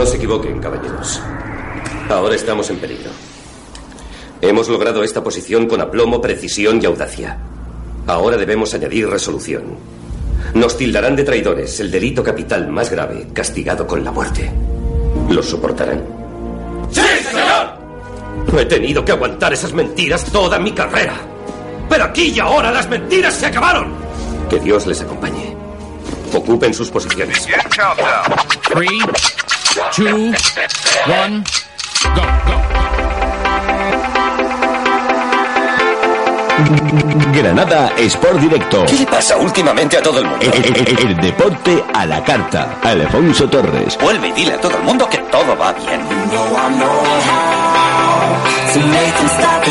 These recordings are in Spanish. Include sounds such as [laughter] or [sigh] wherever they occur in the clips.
No se equivoquen, caballeros. Ahora estamos en peligro. Hemos logrado esta posición con aplomo, precisión y audacia. Ahora debemos añadir resolución. Nos tildarán de traidores, el delito capital más grave, castigado con la muerte. ¿Los soportarán? ¡Sí, señor! He tenido que aguantar esas mentiras toda mi carrera. Pero aquí y ahora las mentiras se acabaron. Que Dios les acompañe. Ocupen sus posiciones. Two, one, go, go. Granada Sport Directo. ¿Qué le pasa últimamente a todo el mundo? El, el- el deporte a la carta. Alfonso Torres. Vuelve y dile a todo el mundo que todo va bien.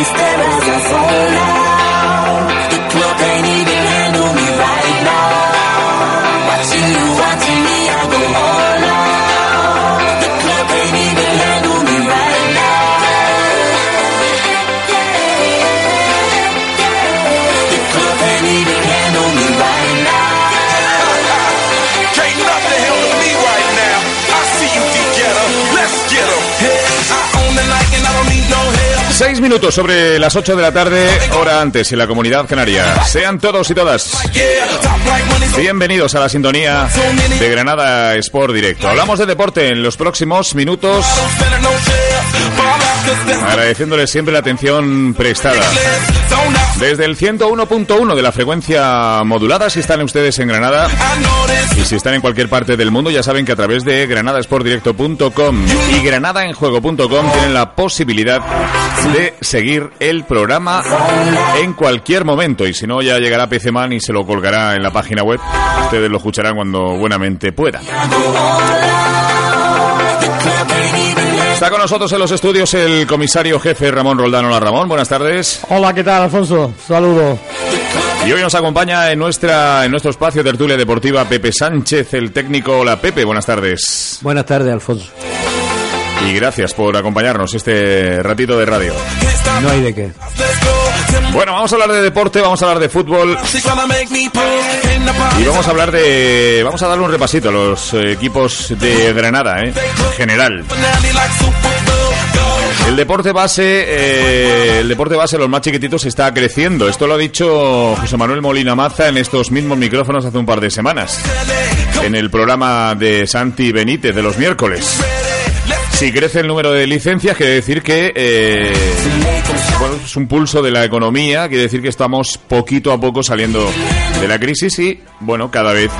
Can't Minutos sobre las 8 de la tarde, hora antes en la comunidad canaria. Sean todos y todas bienvenidos a la sintonía de Granada Sport Directo. Hablamos de deporte en los próximos minutos, agradeciéndoles siempre la atención prestada. Desde el 101.1 de la frecuencia modulada, si están ustedes en Granada y si están en cualquier parte del mundo, ya saben que a través de granadasportdirecto.com y granadaenjuego.com tienen la posibilidad de seguir el programa en cualquier momento. Y si no, ya llegará PCMan y se lo colgará en la página web. Ustedes lo escucharán cuando buenamente puedan. Está con nosotros en los estudios el comisario jefe Ramón Roldán. Hola Ramón, buenas tardes. Hola, ¿qué tal, Alfonso? Saludos. Y hoy nos acompaña en nuestra en nuestro espacio tertulia deportiva Pepe Sánchez, el técnico. Hola Pepe, buenas tardes. Buenas tardes, Alfonso. Y gracias por acompañarnos este ratito de radio. No hay de qué. Bueno, vamos a hablar de deporte, vamos a hablar de fútbol y vamos a hablar de vamos a darle un repasito a los equipos de Granada, ¿eh? en general. El deporte base, eh, el deporte base, los más chiquititos, está creciendo. Esto lo ha dicho José Manuel Molina Maza en estos mismos micrófonos hace un par de semanas, en el programa de Santi Benítez de los miércoles. Si crece el número de licencias, quiere decir que eh, bueno, es un pulso de la economía, quiere decir que estamos poquito a poco saliendo de la crisis y, bueno, cada vez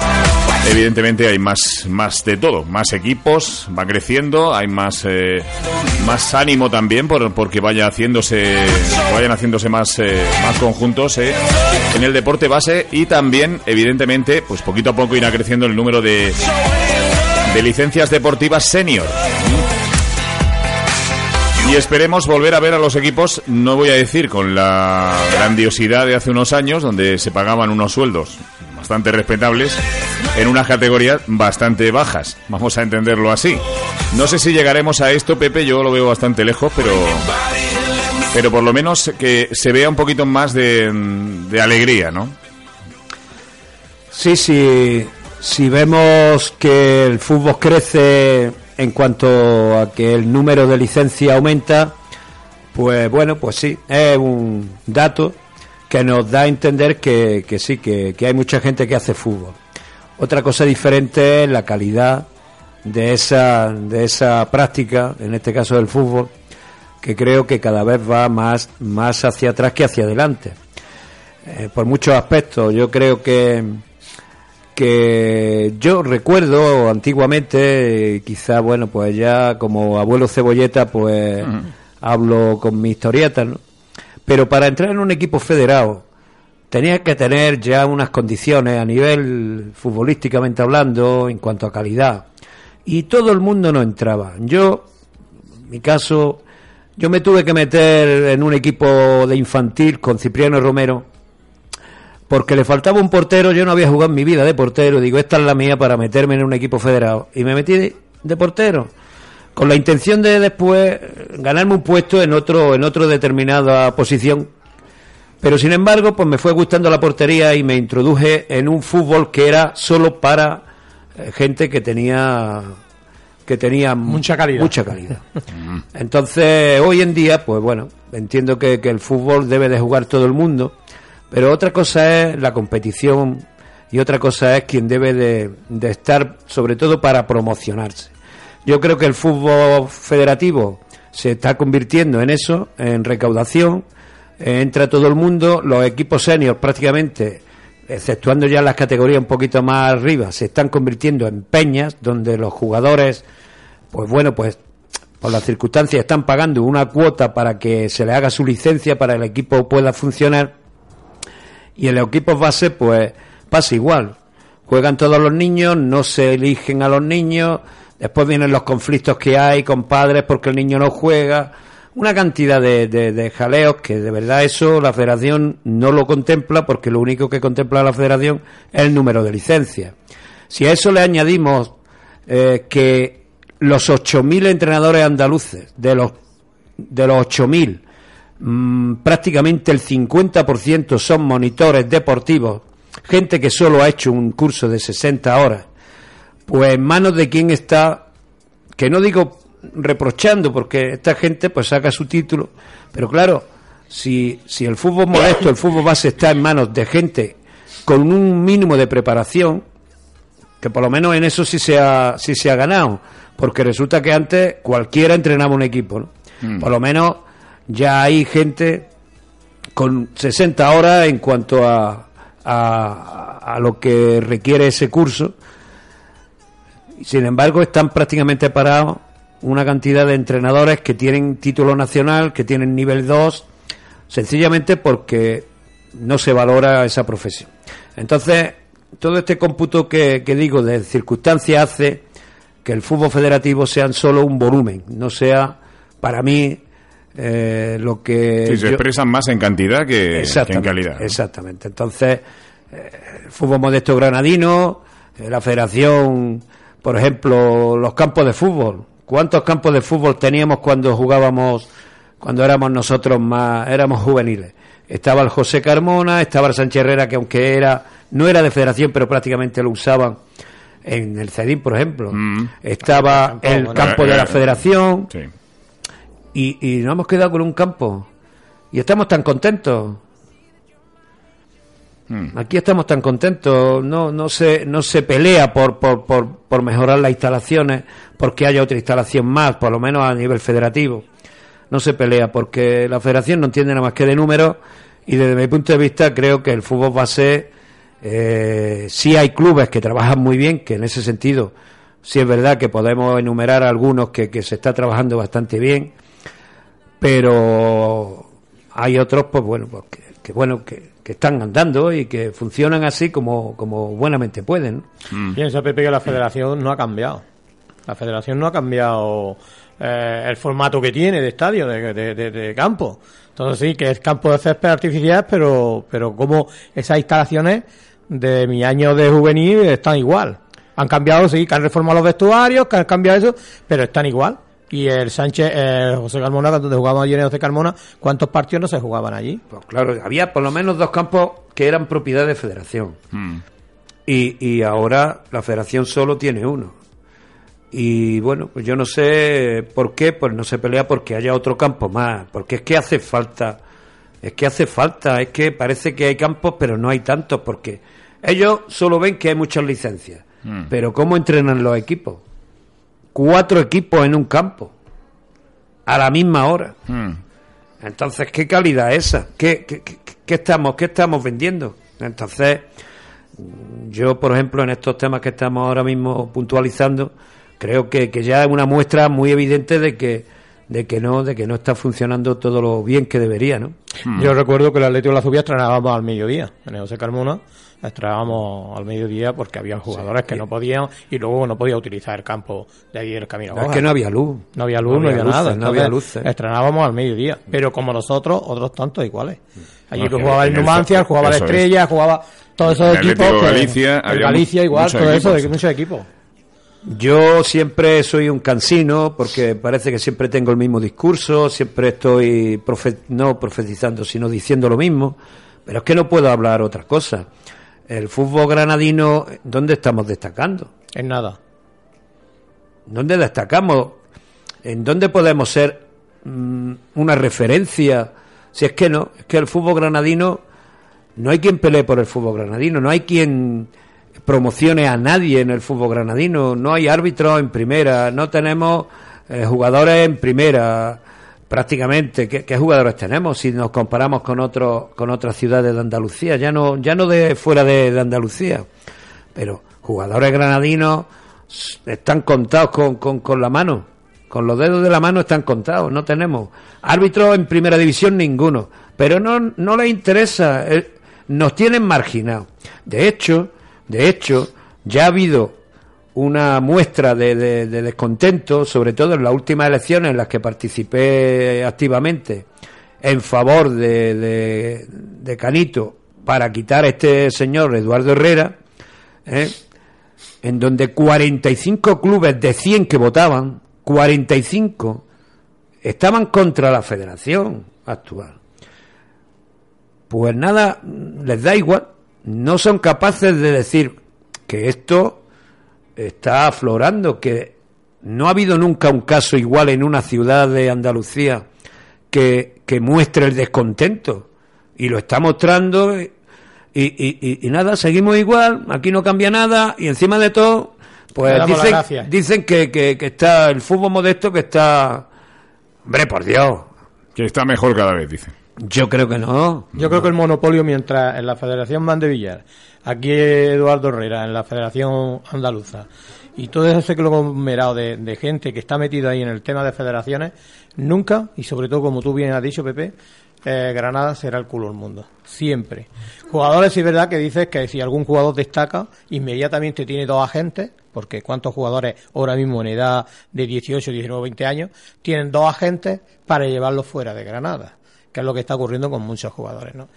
evidentemente hay más, más de todo, más equipos, va creciendo, hay más, eh, más ánimo también por, porque vaya haciéndose, vayan haciéndose más, eh, más conjuntos en el deporte base y también, evidentemente, pues poquito a poco irá creciendo el número de, de licencias deportivas senior. Y esperemos volver a ver a los equipos, no voy a decir con la grandiosidad de hace unos años, donde se pagaban unos sueldos bastante respetables, en unas categorías bastante bajas. Vamos a entenderlo así. No sé si llegaremos a esto, Pepe, yo lo veo bastante lejos, pero, pero por lo menos que se vea un poquito más de, de alegría, ¿no? Sí, sí. Si vemos que el fútbol crece en cuanto a que el número de licencias aumenta, pues bueno, pues sí, es un dato que nos da a entender que, que sí, que, hay mucha gente que hace fútbol. Otra cosa diferente es la calidad de esa, de esa práctica, en este caso del fútbol, que creo que cada vez va más, más hacia atrás que hacia adelante. Eh, por muchos aspectos, yo creo que, que yo recuerdo antiguamente, eh, quizá, bueno, pues ya como abuelo cebolleta, pues hablo con mi historieta, ¿no? Pero para entrar en un equipo federado, tenía que tener ya unas condiciones a nivel futbolísticamente hablando, en cuanto a calidad. Y todo el mundo no entraba. Yo, en mi caso, yo me tuve que meter en un equipo de infantil con Cipriano Romero, porque le faltaba un portero, yo no había jugado en mi vida de portero, digo, esta es la mía para meterme en un equipo federado. Y me metí de, de portero, con la intención de después ganarme un puesto en otro, en otra determinada posición. Pero sin embargo, pues me fue gustando la portería y me introduje en un fútbol que era solo para eh, gente que tenía que tenían Mucha calidad. Mucha calidad. [laughs] Entonces, hoy en día, pues bueno, entiendo que, que el fútbol debe de jugar todo el mundo, pero otra cosa es la competición y otra cosa es quien debe de, estar, sobre todo para promocionarse. Yo creo que el fútbol federativo se está convirtiendo en eso, en recaudación, entra todo el mundo, los equipos seniors prácticamente, exceptuando ya las categorías un poquito más arriba, se están convirtiendo en peñas, donde los jugadores, pues bueno, pues por las circunstancias están pagando una cuota para que se le haga su licencia para que el equipo pueda funcionar y en los equipos base pues pasa igual. Juegan todos los niños no se eligen a los niños después vienen los conflictos que hay con padres porque el niño no juega. Una cantidad de, de- jaleos que de verdad eso la federación no lo contempla porque lo único que contempla la federación es el número de licencias. Si a eso le añadimos eh, que los 8.000 entrenadores andaluces, de los, de los 8.000, mm, prácticamente el 50% son monitores deportivos, gente que solo ha hecho un curso de 60 horas, pues en manos de quién está, que no digo reprochando, porque esta gente pues saca su título, pero claro, si, si el fútbol modesto, el fútbol base está en manos de gente con un mínimo de preparación, que por lo menos en eso sí se ha, sí se ha ganado, porque resulta que antes cualquiera entrenaba un equipo, ¿no? Por lo menos ya hay gente con 60 horas en cuanto a, a, lo que requiere ese curso. Sin embargo, están prácticamente parados una cantidad de entrenadores que tienen título nacional, que tienen nivel 2, sencillamente porque no se valora esa profesión. Entonces, todo este cómputo que, que digo de circunstancias hace que el fútbol federativo sea solo un volumen, no sea para mí eh, lo que Sí, se yo- expresan más en cantidad que, que en calidad. ¿no? Exactamente. Entonces, eh, el fútbol modesto granadino, eh, la federación, por ejemplo, los campos de fútbol. ¿Cuántos campos de fútbol teníamos cuando jugábamos, cuando éramos nosotros más, éramos juveniles? Estaba el José Carmona, estaba el Sánchez Herrera, que aunque era, no era de federación, pero prácticamente lo usaban en el CEDIN, por ejemplo. Mm. Estaba el campo de Eh, la eh, federación, Sí. Y, y nos hemos quedado con un campo. Y estamos tan contentos. Mm. Aquí estamos tan contentos. No, no, se, no se pelea por, por, por, por mejorar las instalaciones, porque haya otra instalación más, por lo menos a nivel federativo. No se pelea porque la federación no entiende nada más que de números y desde mi punto de vista creo que el fútbol base eh, sí hay clubes que trabajan muy bien, que en ese sentido sí es verdad que podemos enumerar algunos que, que se está trabajando bastante bien, pero hay otros pues bueno pues que, que, bueno que, que están andando y que funcionan así como, como buenamente pueden ¿no? Piensa, Pepe, que la federación no ha cambiado. La federación no ha cambiado eh, el formato que tiene de estadio, de, de- de- de campo. Entonces sí, que es campo de césped artificial, pero, pero como esas instalaciones de mi año de juvenil están igual. Han cambiado, sí, que han reformado los vestuarios, que han cambiado eso, pero están igual. Y el Sánchez, eh, José Carmona, donde jugábamos ayer en José Carmona, ¿cuántos partidos no se jugaban allí? Pues claro había por lo menos dos campos que eran propiedad de federación. Mm. y, y ahora la federación solo tiene uno. Y bueno pues yo no sé por qué pues no se pelea porque haya otro campo más porque es que hace falta es que hace falta es que parece que hay campos pero no hay tantos porque ellos solo ven que hay muchas licencias. Pero cómo entrenan los equipos cuatro equipos en un campo a la misma hora Mm. entonces, ¿qué calidad es esa? ¿Qué, qué, qué- qué estamos, qué estamos vendiendo? Entonces, yo, por ejemplo, en estos temas que estamos ahora mismo puntualizando, creo que, que ya es una muestra muy evidente de que, de que no, de que no está funcionando todo lo bien que debería, ¿no? Yo recuerdo que el Atlético de la Zubia estrenábamos al mediodía. En el José Carmona estrenábamos al mediodía porque había jugadores que no podían y luego no podía utilizar el campo de ahí el camino. Es que no había luz. No había luz, no había, luces, nada. no había luces. Estrenábamos al mediodía. Pero como nosotros, otros tantos iguales. Allí No, que jugaba el el- Numancia, jugaba la es. Estrella, jugaba todos esos En equipos. Que- Galicia el Galicia igual, muchos todo eso, de muchos equipos. Yo siempre soy un cansino porque parece que siempre tengo el mismo discurso, siempre estoy no profetizando, sino diciendo lo mismo, pero es que no puedo hablar otra cosa. El fútbol granadino, ¿dónde estamos destacando? En nada. ¿Dónde destacamos? ¿En dónde podemos ser mm, una referencia? Si es que no, es que el fútbol granadino, no hay quien pelee por el fútbol granadino, no hay quien promocione a nadie en el fútbol granadino, no hay árbitros en primera, no tenemos eh, jugadores en primera, prácticamente. ¿Qué, jugadores tenemos si nos comparamos con otros con otras ciudades de Andalucía? Ya no ya no de fuera de, Andalucía, pero jugadores granadinos están contados con, con, con la mano. Con los dedos de la mano están contados, no tenemos. Árbitros en primera división ninguno. Pero no, no les interesa, eh, nos tienen marginados. De hecho, de hecho, ya ha habido una muestra de, de- de descontento, sobre todo en las últimas elecciones en las que participé activamente en favor de Canito para quitar a este señor Eduardo Herrera, ¿eh? en donde 45 clubes de 100 que votaban, 45 estaban contra la federación actual. Pues nada, les da igual, no son capaces de decir que esto está aflorando, que no ha habido nunca un caso igual en una ciudad de Andalucía que, que muestre el descontento. Y lo está mostrando y, y- y- y nada, seguimos igual, aquí no cambia nada y encima de todo, pues dicen, dicen que, que- que está el fútbol modesto que está... Hombre, por Dios, Que está mejor cada vez, dice. Yo creo que no. Yo creo que el monopolio, mientras en la Federación Mande Villar, aquí Eduardo Herrera, en la Federación Andaluza, y todo ese conglomerado de, de gente que está metido ahí en el tema de federaciones, nunca, y sobre todo como tú bien has dicho, Pepe, eh, Granada será el culo del mundo. Siempre. Jugadores, es verdad que dices que si algún jugador destaca, inmediatamente tiene dos agentes, porque cuántos jugadores ahora mismo en edad de 18, 19, 20 años, tienen dos agentes para llevarlos fuera de Granada, que es lo que está ocurriendo con muchos jugadores, ¿no?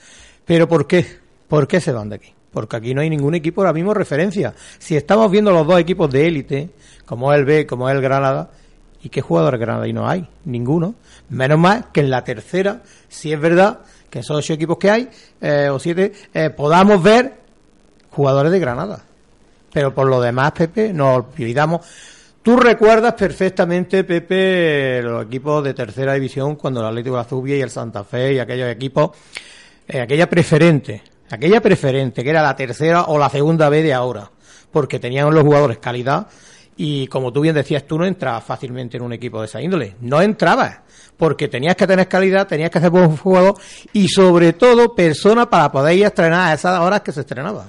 Pero ¿por qué? ¿Por qué se van de aquí? Porque aquí no hay ningún equipo ahora mismo referencia. Si estamos viendo los dos equipos de élite, como es el B, como es el Granada, ¿y qué jugadores granadinos hay? Ninguno. Menos mal que en la tercera, si es verdad que esos ocho equipos que hay, eh, o siete, eh, podamos ver jugadores de Granada. Pero por lo demás, Pepe, nos olvidamos. Tú recuerdas perfectamente, Pepe, los equipos de tercera división cuando el Atlético de la Zubia y el Santa Fe y aquellos equipos, eh, aquella preferente, aquella preferente que era la tercera o la segunda B de ahora, porque tenían los jugadores calidad y como tú bien decías, tú no entrabas fácilmente en un equipo de esa índole, no entrabas, porque tenías que tener calidad, tenías que ser buen jugador y sobre todo persona para poder ir a estrenar a esas horas que se estrenaba.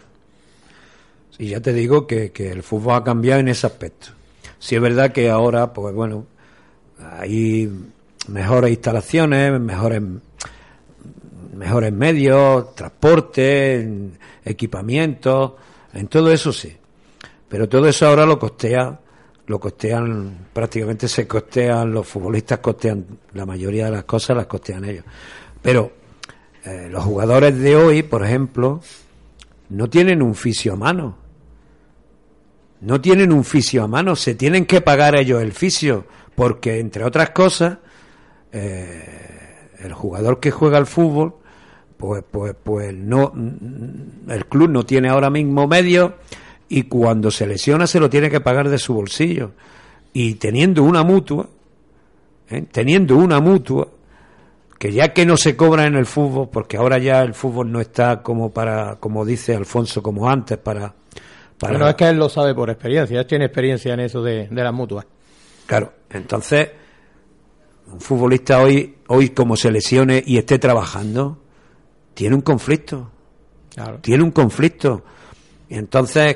Y ya te digo que, que el fútbol ha cambiado en ese aspecto. Sí es verdad que ahora, pues bueno, hay mejores instalaciones, mejores mejores medios, transporte, equipamientos, en todo eso sí. Pero todo eso ahora lo costea, lo costean, prácticamente se costean, los futbolistas costean, la mayoría de las cosas las costean ellos. Pero eh, los jugadores de hoy, por ejemplo, no tienen un fisio a mano. No tienen un fisio a mano, se tienen que pagar ellos el fisio, porque entre otras cosas, eh, el jugador que juega al fútbol, pues, pues, pues no, el club no tiene ahora mismo medios y cuando se lesiona se lo tiene que pagar de su bolsillo. Y teniendo una mutua, ¿eh? teniendo una mutua, que ya que no se cobra en el fútbol, porque ahora ya el fútbol no está como para, como dice Alfonso, como antes, para... para Pero es que él lo sabe por experiencia, él tiene experiencia en eso de, de las mutuas. Claro, entonces, un futbolista hoy, hoy como se lesione y esté trabajando, tiene un conflicto. Claro. Tiene un conflicto. Y entonces,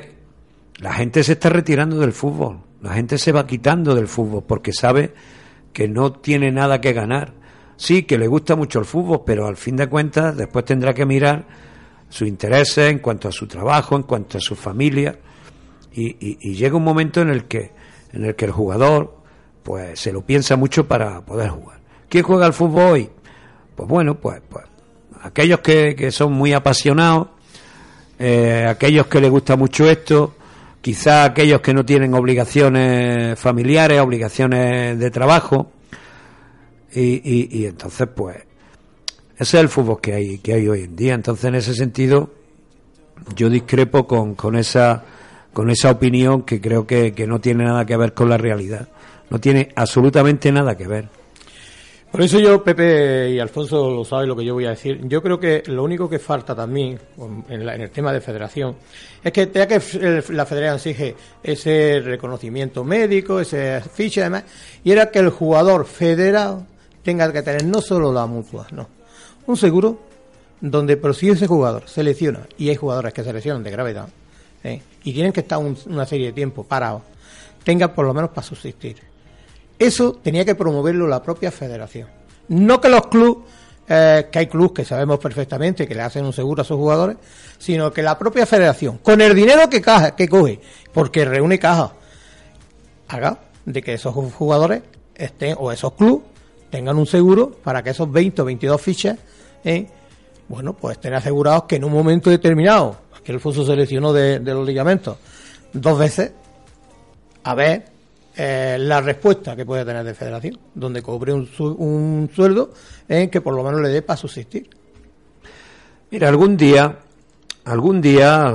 la gente se está retirando del fútbol. La gente se va quitando del fútbol porque sabe que no tiene nada que ganar. Sí, que le gusta mucho el fútbol, pero al fin de cuentas después tendrá que mirar sus intereses en cuanto a su trabajo, en cuanto a su familia. Y, llega un momento en el que en el que el jugador pues se lo piensa mucho para poder jugar. ¿Quién juega al fútbol hoy? Pues bueno, pues, pues aquellos que, que son muy apasionados, eh, aquellos que les gusta mucho esto, quizá aquellos que no tienen obligaciones familiares, obligaciones de trabajo, y, y, y entonces pues ese es el fútbol que hay, que hay hoy en día. Entonces en ese sentido yo discrepo con, esa con esa opinión que creo que, que no tiene nada que ver con la realidad. No tiene absolutamente nada que ver. Por eso yo, Pepe y Alfonso lo saben lo que yo voy a decir. Yo creo que lo único que falta también en, la- en el tema de federación es que tenga que la federación exige ese reconocimiento médico, ese ficha y demás, y era que el jugador federado tenga que tener no solo la mutua, no, un seguro donde, pero si ese jugador se lesiona, y hay jugadores que se lesionan de gravedad, ¿eh? y tienen que estar un- una serie de tiempo parados, tenga por lo menos para subsistir. Eso tenía que promoverlo la propia federación. No que los clubes, eh, que hay clubes que sabemos perfectamente que le hacen un seguro a sus jugadores, sino que la propia federación, con el dinero que, caja, que coge, porque reúne caja, haga de que esos jugadores estén, o esos clubes, tengan un seguro para que esos 20 o 22 fichas, eh, bueno, pues estén asegurados que en un momento determinado, que el Fuso se de, los ligamentos dos veces, a ver eh, la respuesta que puede tener de federación, donde cobre un, su- un sueldo en que por lo menos le dé para subsistir. Mira, algún día, algún día,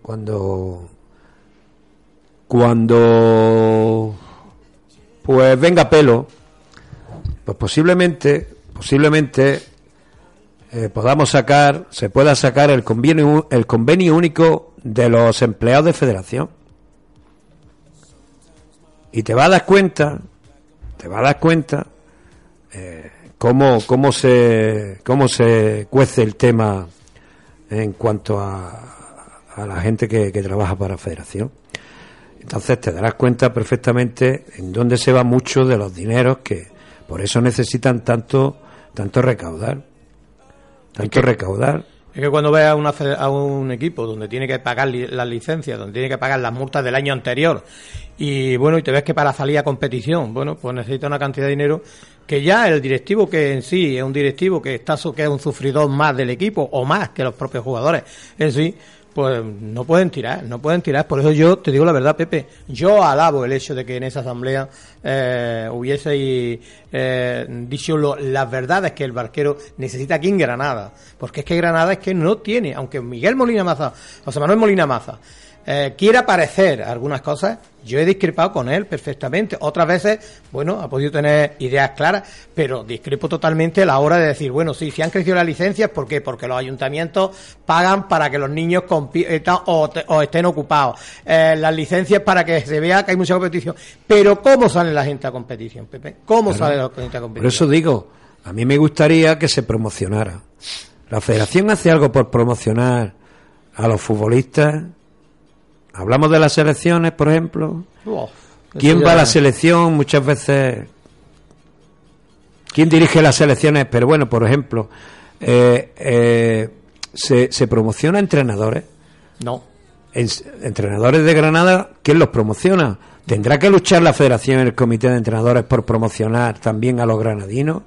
cuando, cuando, pues venga pelo, pues posiblemente, posiblemente eh, podamos sacar, se pueda sacar el convenio, el convenio único de los empleados de federación. Y te vas a dar cuenta, te vas a dar cuenta eh, cómo, cómo se cómo se cuece el tema en cuanto a, a la gente que, trabaja para Federación. Entonces te darás cuenta perfectamente en dónde se va mucho de los dineros que por eso necesitan tanto tanto recaudar. Tanto recaudar. Es que cuando ves a, una a un equipo donde tiene que pagar li- las licencias, donde tiene que pagar las multas del año anterior, y bueno, y te ves que para salir a competición, bueno, pues necesita una cantidad de dinero que ya el directivo que en sí es un directivo que está que es un sufridor más del equipo o más que los propios jugadores en sí, pues no pueden tirar, no pueden tirar. Por eso yo te digo la verdad, Pepe, yo alabo el hecho de que en esa asamblea eh, hubiese eh, dicho lo- las verdades que el barquero necesita aquí en Granada, porque es que Granada es que no tiene, aunque Miguel Molina Maza, José Manuel Molina Maza, eh, quiera parecer algunas cosas, yo he discrepado con él perfectamente. Otras veces, bueno, ha podido tener ideas claras, pero discrepo totalmente a la hora de decir, bueno, sí, si han crecido las licencias, ¿por qué? Porque los ayuntamientos pagan para que los niños compitan o, o estén ocupados. Eh, las licencias para que se vea que hay mucha competición. Pero ¿cómo sale la gente a competición, Pepe? ¿Cómo sale la gente a competición? Por eso digo, a mí me gustaría que se promocionara. La federación hace algo por promocionar a los futbolistas. Hablamos de las selecciones, por ejemplo. Uf, ¿Quién va a la selección? Muchas veces. ¿Quién dirige las selecciones? Pero bueno, por ejemplo, eh, eh, se, se promociona entrenadores. No. En- entrenadores de Granada, ¿quién los promociona? ¿Tendrá que luchar la federación y el comité de entrenadores por promocionar también a los granadinos?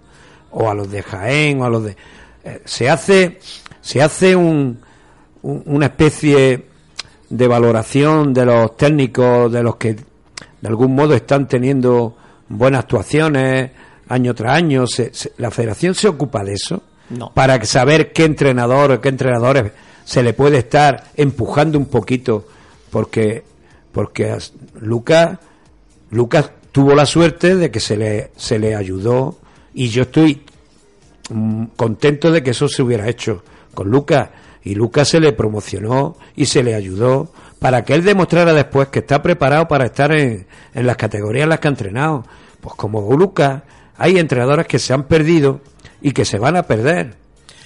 ¿O a los de Jaén? ¿O a los de.? eh, se hace, se hace un, un- una especie de valoración de los técnicos, de los que de algún modo están teniendo buenas actuaciones año tras año. Se- se- ¿La federación se ocupa de eso? No. Para saber qué entrenador o qué entrenadores se le puede estar empujando un poquito porque porque as- Lucas Lucas tuvo la suerte de que se le se le ayudó y yo estoy mm, contento de que eso se hubiera hecho con Lucas y Lucas se le promocionó y se le ayudó para que él demostrara después que está preparado para estar en, las categorías en las que ha entrenado. Pues como Lucas, hay entrenadores que se han perdido y que se van a perder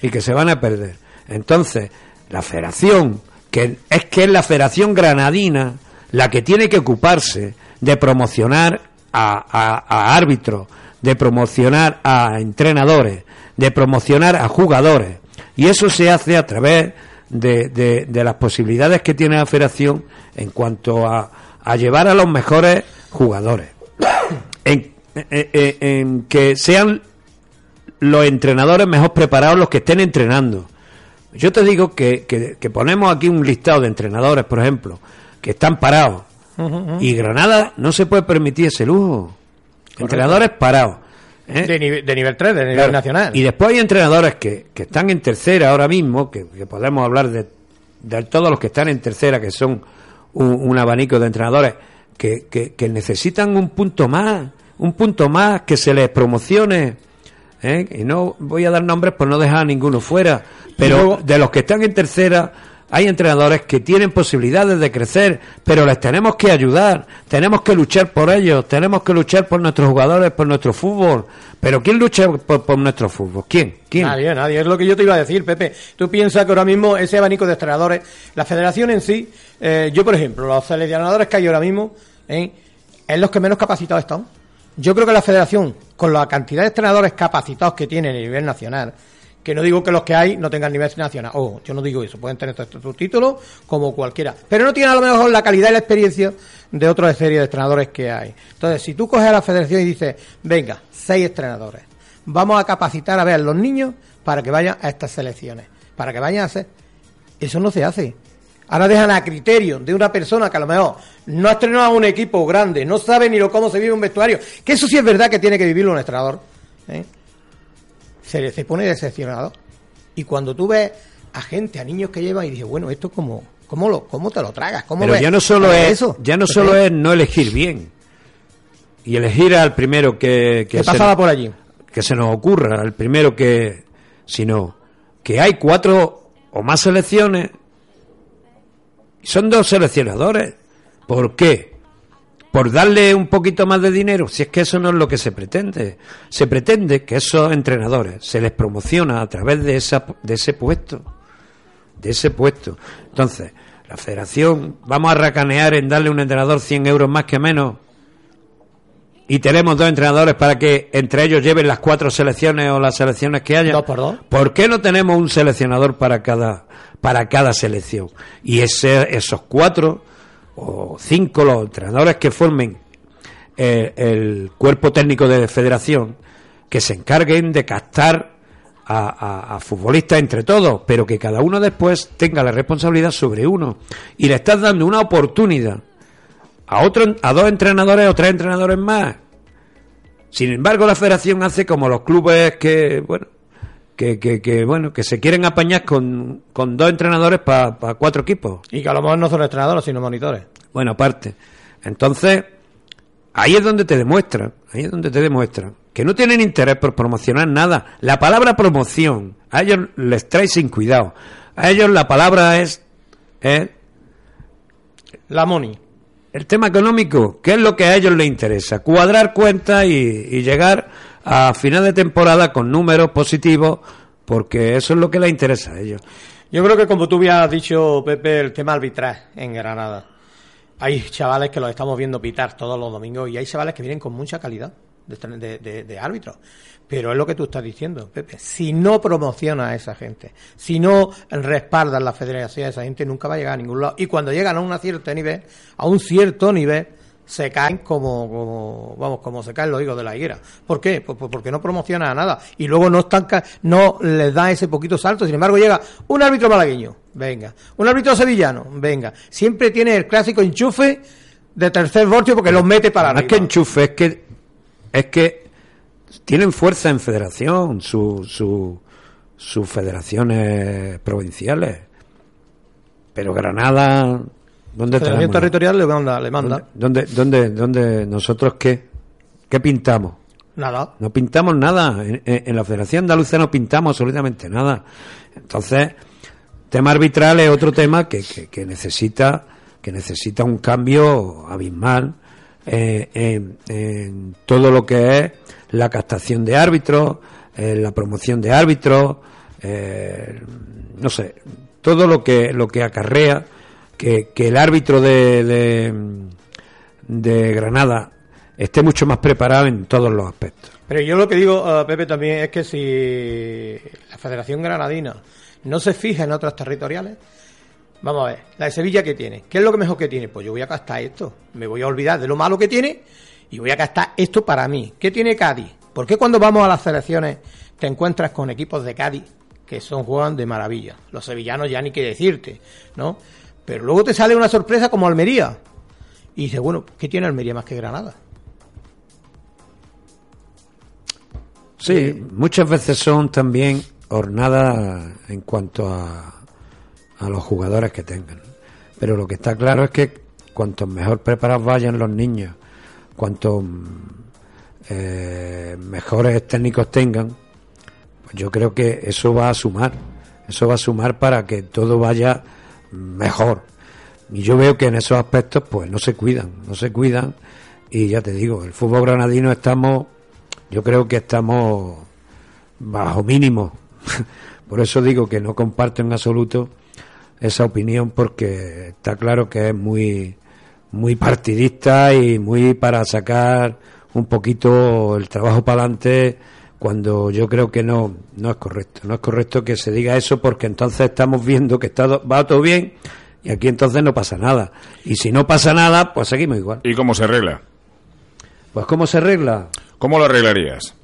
y que se van a perder. Entonces, la federación, que es que es la federación granadina la que tiene que ocuparse de promocionar a- a árbitros, de promocionar a entrenadores, de promocionar a jugadores. Y eso se hace a través de, de- de las posibilidades que tiene la federación en cuanto a, a llevar a los mejores jugadores. [coughs] En, en- en- en que sean los entrenadores mejor preparados los que estén entrenando. Yo te digo que, que- que ponemos aquí un listado de entrenadores, por ejemplo, que están parados. Y Granada no se puede permitir ese lujo. Entrenadores parados. ¿Eh? De, nivel, de nivel 3, de nivel Claro. nacional. Y después hay entrenadores que, que están en tercera ahora mismo, que, que podemos hablar de, de todos los que están en tercera, que son un, un abanico de entrenadores que, que, que necesitan un punto más, un punto más que se les promocione. ¿eh? Y no voy a dar nombres por no dejar a ninguno fuera, pero luego- de los que están en tercera hay entrenadores que tienen posibilidades de crecer, pero les tenemos que ayudar, tenemos que luchar por ellos, tenemos que luchar por nuestros jugadores, por nuestro fútbol. Pero ¿quién lucha por, nuestro fútbol? ¿Quién? ¿Quién? Nadie, nadie. Es lo que yo te iba a decir, Pepe. Tú piensas que ahora mismo ese abanico de entrenadores, la federación en sí, eh, yo por ejemplo, los seleccionadores que hay ahora mismo, eh, es los que menos capacitados están. Yo creo que la federación, con la cantidad de entrenadores capacitados que tiene a nivel nacional, que no digo que los que hay no tengan nivel nacional, ojo, yo no digo eso, pueden tener sus títulos como cualquiera, pero no tienen a lo mejor la calidad y la experiencia de otras series de entrenadores que hay. Entonces, si tú coges a la federación y dices, venga, seis entrenadores, vamos a capacitar a ver los niños para que vayan a estas selecciones, para que vayan a hacer. Eso no se hace. Ahora dejan a criterio de una persona que a lo mejor no ha entrenado a un equipo grande, no sabe ni lo cómo se vive un vestuario, que eso sí es verdad que tiene que vivirlo un entrenador. ¿eh? Se, se pone decepcionado. Y cuando tú ves a gente, a niños que llevan y dices, bueno, esto como, ¿cómo, lo, cómo te lo tragas? ¿Cómo Pero ves? ya no solo ¿Ves es eso? ya no solo es no elegir bien y elegir al primero que que que se, pasaba por allí. que se nos ocurra, al primero que sino que hay cuatro o más selecciones son dos seleccionadores. ¿Por qué? Por darle un poquito más de dinero, si es que eso no es lo que se pretende. Se pretende que esos entrenadores se les promociona a través de esa de ese puesto de ese puesto. Entonces, la federación, vamos a racanear en darle a un entrenador 100 euros más que menos. Y tenemos dos entrenadores para que entre ellos lleven las cuatro selecciones o las selecciones que haya. Dos por dos. ¿Por qué no tenemos un seleccionador para cada, para cada selección? Y ese, esos cuatro o cinco, los entrenadores que formen eh, el cuerpo técnico de federación, que se encarguen de captar a, a- a futbolistas entre todos, pero que cada uno después tenga la responsabilidad sobre uno. Y le estás dando una oportunidad a otro, a dos entrenadores o tres entrenadores más. Sin embargo, la federación hace como los clubes que, bueno, que, que, que, bueno, que se quieren apañar con, con dos entrenadores para cuatro equipos. Y que a lo mejor no son entrenadores, sino monitores. Bueno, aparte. Entonces, ahí es donde te demuestran, ahí es donde te demuestran que no tienen interés por promocionar nada. La palabra promoción, a ellos les trae sin cuidado. A ellos la palabra es, es La money. el tema económico, que es lo que a ellos les interesa. Cuadrar cuentas y, y llegar a final de temporada con números positivos, porque eso es lo que les interesa a ellos. Yo creo que como tú habías dicho, Pepe, el tema arbitral en Granada. Hay chavales que los estamos viendo pitar todos los domingos y hay chavales que vienen con mucha calidad de, de árbitros. Pero es lo que tú estás diciendo, Pepe. Si no promociona a esa gente, si no respaldas la federación a esa gente, nunca va a llegar a ningún lado. Y cuando llegan a un cierto nivel, a un cierto nivel, se caen como, como vamos, como se caen los higos de la higuera. ¿Por qué? Pues, pues porque no promociona a nada. Y luego no están, no les da ese poquito salto. Sin embargo, llega un árbitro malagueño, venga. Un árbitro sevillano, venga. Siempre tiene el clásico enchufe de tercer voltio porque los mete para No es arriba. que enchufe, es que, es que tienen fuerza en federación, su, su, sus federaciones provinciales. Pero Granada, ¿dónde Federación territorial le manda, le manda. ¿Dónde, dónde, dónde nosotros qué? ¿Qué pintamos? Nada. No pintamos nada. En, en- en la Federación Andaluza no pintamos absolutamente nada. Entonces, tema arbitral es otro tema que, que, que necesita que necesita un cambio abismal eh, en, en todo lo que es la captación de árbitros, eh, la promoción de árbitros, eh, no sé, todo lo que lo que acarrea que, que el árbitro de, de, Granada esté mucho más preparado en todos los aspectos. Pero yo lo que digo, eh, Pepe, también es que si la Federación Granadina no se fija en otras territoriales, vamos a ver, la de Sevilla que tiene, ¿qué es lo que mejor que tiene? Pues yo voy a gastar esto, me voy a olvidar de lo malo que tiene y voy a gastar esto para mí. ¿Qué tiene Cádiz? ¿Por qué cuando vamos a las selecciones te encuentras con equipos de Cádiz que son juegan de maravilla? Los sevillanos ya ni qué decirte, ¿no? Pero luego te sale una sorpresa como Almería. Y dices, bueno, ¿qué tiene Almería más que Granada? Sí, muchas veces son también hornadas en cuanto a, a los jugadores que tengan. Pero lo que está claro es que cuantos mejor preparados vayan los niños, cuantos eh, mejores técnicos tengan, pues yo creo que eso va a sumar, eso va a sumar para que todo vaya mejor. Y yo veo que en esos aspectos pues no se cuidan, no se cuidan y ya te digo, el fútbol granadino estamos, yo creo que estamos bajo mínimo. [laughs] Por eso digo que no comparto en absoluto esa opinión porque está claro que es muy muy partidista y muy para sacar un poquito el trabajo para adelante cuando yo creo que no no es correcto no es correcto que se diga eso porque entonces estamos viendo que está va todo bien y aquí entonces no pasa nada y si no pasa nada pues seguimos igual ¿Y cómo se arregla? pues cómo se arregla ¿Cómo lo arreglarías?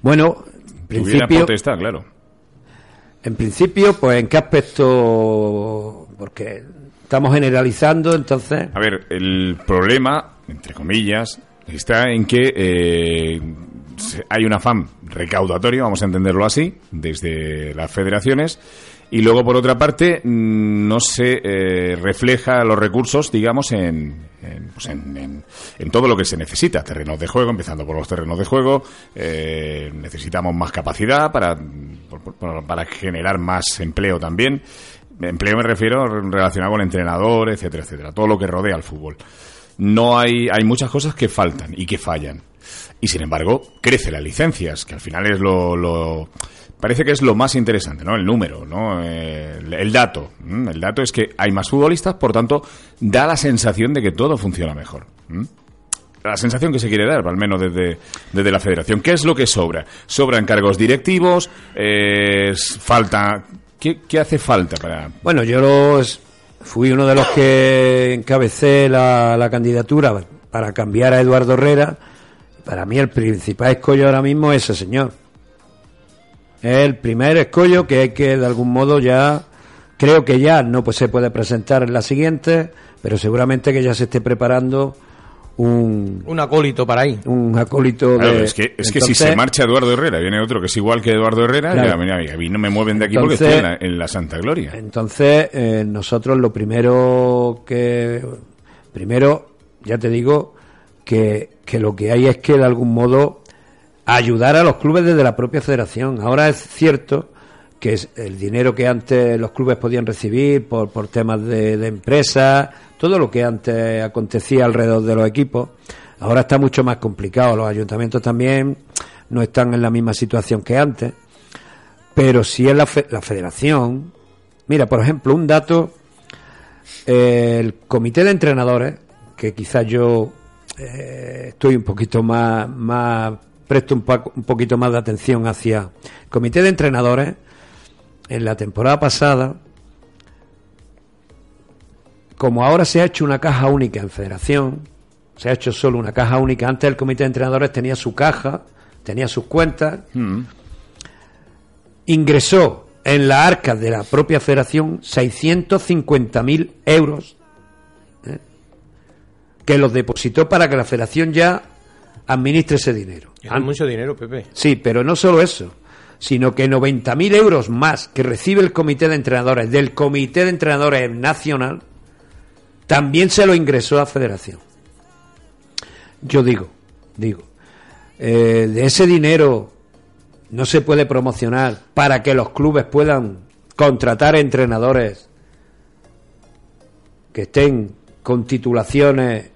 bueno en principio potestad, claro. En principio, pues en qué aspecto, porque estamos generalizando, entonces, A ver, el problema, entre comillas, está en que eh, hay un afán recaudatorio, vamos a entenderlo así, desde las federaciones, y luego, por otra parte, mm, no se eh, refleja los recursos, digamos, en, en, pues en- en- en todo lo que se necesita. Terrenos de juego, empezando por los terrenos de juego, eh, necesitamos más capacidad para, por- para generar más empleo también. Empleo me refiero relacionado con entrenador, etcétera, etcétera. Todo lo que rodea al fútbol. No hay, hay muchas cosas que faltan y que fallan. Y sin embargo, crece las licencias, que al final es lo, parece que es lo más interesante, ¿no? El número, ¿no? Eh, el, dato. El dato es que hay más futbolistas, por tanto, da la sensación de que todo funciona mejor. La sensación que se quiere dar, al menos desde, desde la federación. ¿Qué es lo que sobra? Sobran cargos directivos, eh, falta... ¿Qué, qué hace falta para...? bueno, yo los, fui uno de los que encabecé la, la candidatura para cambiar a Eduardo Herrera. Para mí el principal escollo ahora mismo es ese señor. Es el primer escollo que hay que de algún modo ya, creo que ya no pues, se puede presentar en la siguiente, pero seguramente que ya se esté preparando un, Un acólito para ahí. un acólito Claro, de... es que, es que si se marcha Eduardo Herrera, viene otro que es igual que Eduardo Herrera, Claro. ya, mira, a mí no me mueven de aquí porque estoy en la, en la Santa Gloria. Entonces, eh, nosotros lo primero que. Primero, ya te digo, que, que lo que hay es que de algún modo ayudar a los clubes desde la propia federación. Ahora es cierto que el dinero que antes los clubes podían recibir por, por temas de, de empresas, todo lo que antes acontecía alrededor de los equipos, ahora está mucho más complicado. Los ayuntamientos también no están en la misma situación que antes. Pero si es la, fe- la federación, mira, por ejemplo, un dato, eh, el comité de entrenadores, que quizás yo eh, estoy un poquito más, presto un, poquito más de atención hacia el comité de entrenadores, en la temporada pasada, como ahora se ha hecho una caja única en federación, se ha hecho solo una caja única, antes el comité de entrenadores tenía su caja, tenía sus cuentas, ingresó en la arca de la propia federación 650.000 euros. Que los depositó para que la federación ya administre ese dinero. Es mucho dinero, Pepe. Sí, pero no solo eso, sino que 90.000 euros más que recibe el comité de entrenadores del comité de entrenadores nacional también se lo ingresó a la federación. Yo digo, digo, eh, de ese dinero no se puede promocionar para que los clubes puedan contratar entrenadores que estén con titulaciones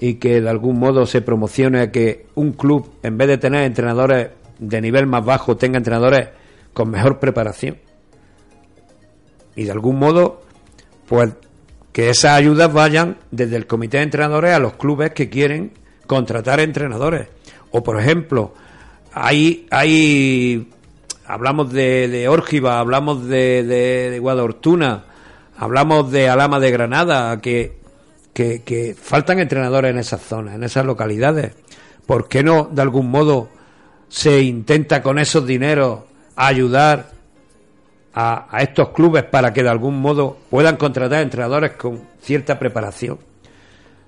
y que de algún modo se promocione que un club, en vez de tener entrenadores de nivel más bajo, tenga entrenadores con mejor preparación. Y de algún modo, pues que esas ayudas vayan desde el comité de entrenadores a los clubes que quieren contratar entrenadores. O, por ejemplo, hay, hay hablamos de, de Órgiva, hablamos de, de, Guadalhortuna, hablamos de Alama de Granada, que, que, que faltan entrenadores en esas zonas, en esas localidades. ¿Por qué no, de algún modo, se intenta con esos dineros ayudar a, a estos clubes para que de algún modo puedan contratar entrenadores con cierta preparación?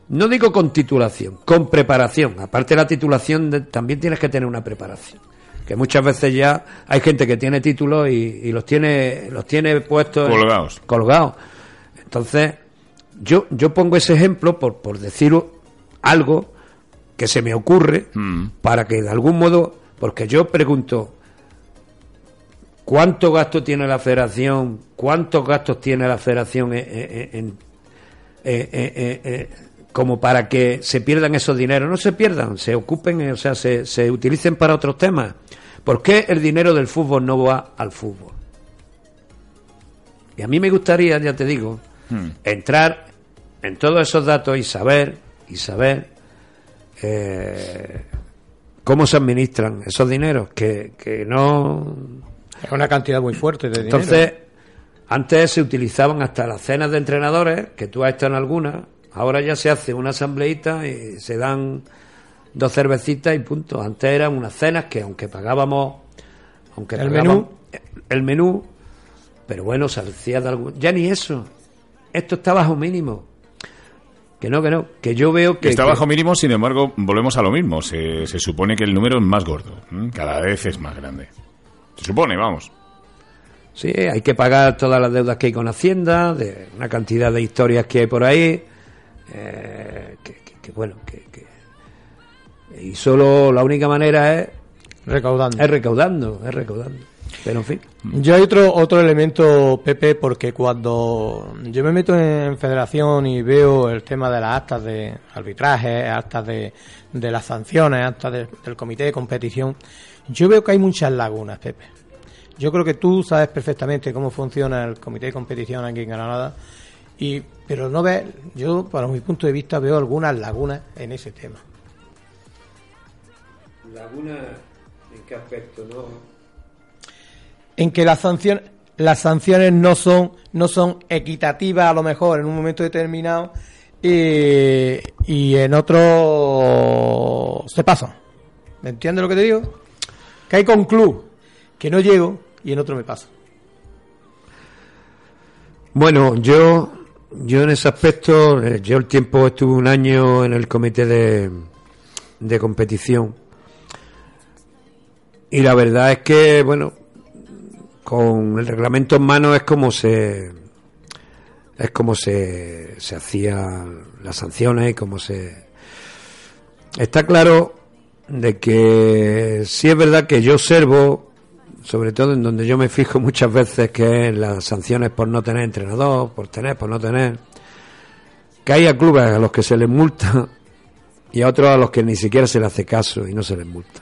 No digo con titulación, con preparación. Aparte de la titulación, de- también tienes que tener una preparación. Que muchas veces ya hay gente que tiene títulos y, y los tiene los tiene puestos Colgados. colgados. Entonces, yo, yo pongo ese ejemplo por, por decir algo que se me ocurre Mm. para que de algún modo, porque yo pregunto, ¿cuánto gasto tiene la federación? ¿Cuántos gastos tiene la federación en, en- en- eh, eh, eh, eh, como para que se pierdan esos dineros? No se pierdan, se ocupen, o sea, se, se utilicen para otros temas. ¿Por qué el dinero del fútbol no va al fútbol? Y a mí me gustaría, ya te digo, entrar en todos esos datos y saber, y saber eh, cómo se administran esos dineros, que, que no... Es una cantidad muy fuerte de dinero. Entonces, antes se utilizaban hasta las cenas de entrenadores, que tú has estado en algunas, ahora ya se hace una asambleíta y se dan dos cervecitas y punto. Antes eran unas cenas que aunque pagábamos, aunque El pagábamos el menú, pero bueno, se hacía de algún... Ya ni eso. Esto está bajo mínimo. Que no, que no. Que yo veo que... Está que- bajo mínimo, sin embargo, volvemos a lo mismo. Se, se supone que el número es más gordo. Cada vez es más grande. Se supone, vamos. Sí, hay que pagar todas las deudas que hay con Hacienda, de una cantidad de historias que hay por ahí, eh, que, que- que, bueno, que, que- y solo la única manera es, Recaudando. es recaudando, es recaudando. Pero en fin, Yo hay otro, otro elemento, Pepe, porque cuando yo me meto en federación y veo el tema de las actas de arbitraje, actas de, de las sanciones, actas de- del comité de competición, yo veo que hay muchas lagunas, Pepe. Yo creo que tú sabes perfectamente cómo funciona el comité de competición aquí en Granada, y, pero no ves, yo, para mi punto de vista, veo algunas lagunas en ese tema. ¿Laguna en qué aspecto? No? En que las sanciones las sanciones no son no son equitativas a lo mejor en un momento determinado y en otro se pasan ¿me entiendes lo que te digo? que hay con club que no llego y en otro me pasa Bueno, yo, yo en ese aspecto, eh, yo el tiempo estuve un año en el comité de, de competición. Y la verdad es que, bueno, con el reglamento en mano es como se, es como se, se hacían las sanciones y como se, está claro de que sí es verdad que yo observo sobre todo en donde yo me fijo muchas veces que es las sanciones por no tener entrenador, por tener, por no tener, que hay a clubes a los que se les multa y a otros a los que ni siquiera se les hace caso y no se les multa.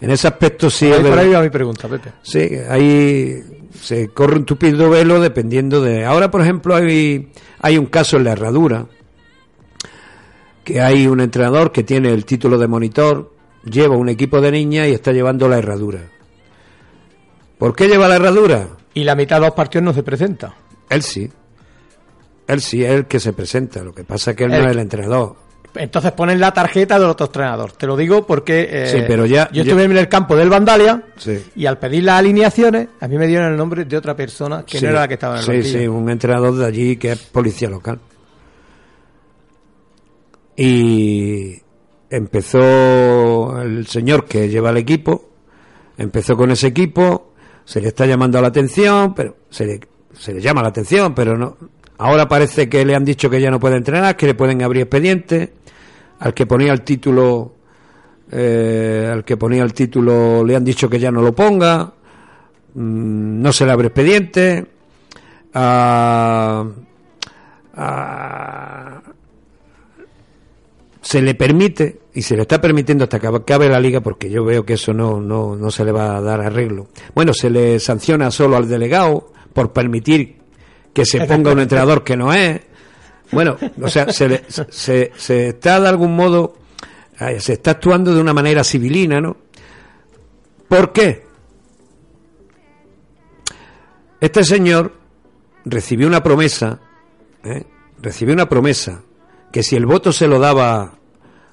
En ese aspecto sí Ahí por ahí va mi pregunta Pepe Sí, ahí se corre un tupido velo dependiendo de... Ahora, por ejemplo, hay, hay un caso en la herradura, que hay un entrenador que tiene el título de monitor, lleva un equipo de niñas y está llevando la herradura. ¿Por qué lleva la herradura? y la mitad de los partidos no se presenta Él sí. Él sí es el que se presenta. Lo que pasa es que él no es el entrenador. Entonces ponen la tarjeta del otro entrenador te lo digo porque eh, Sí, pero ya- yo ya- estuve en el campo del Vandalia Sí. y al pedir las alineaciones a mí me dieron el nombre de otra persona que Sí. no era la que estaba en el Sí, banquillo. sí, un entrenador de allí que es policía local. Y empezó el señor que lleva el equipo, empezó con ese equipo, se le está llamando la atención, pero se le, se le llama la atención, pero no. Ahora parece que le han dicho que ya no puede entrenar, que le pueden abrir expediente. Al que ponía el título, eh, al que ponía el título le han dicho que ya no lo ponga. Mm, no se le abre expediente. Ah, se le permite y se le está permitiendo hasta que acabe la liga porque yo veo que eso no, no, no se le va a dar arreglo. Bueno, se le sanciona solo al delegado por permitir que se ponga un entrenador que no es. Bueno, o sea, se, le- se, se está de algún modo, se está actuando de una manera civilina, ¿no? ¿Por qué? Este señor recibió una promesa, ¿eh? recibió una promesa que si el voto se lo daba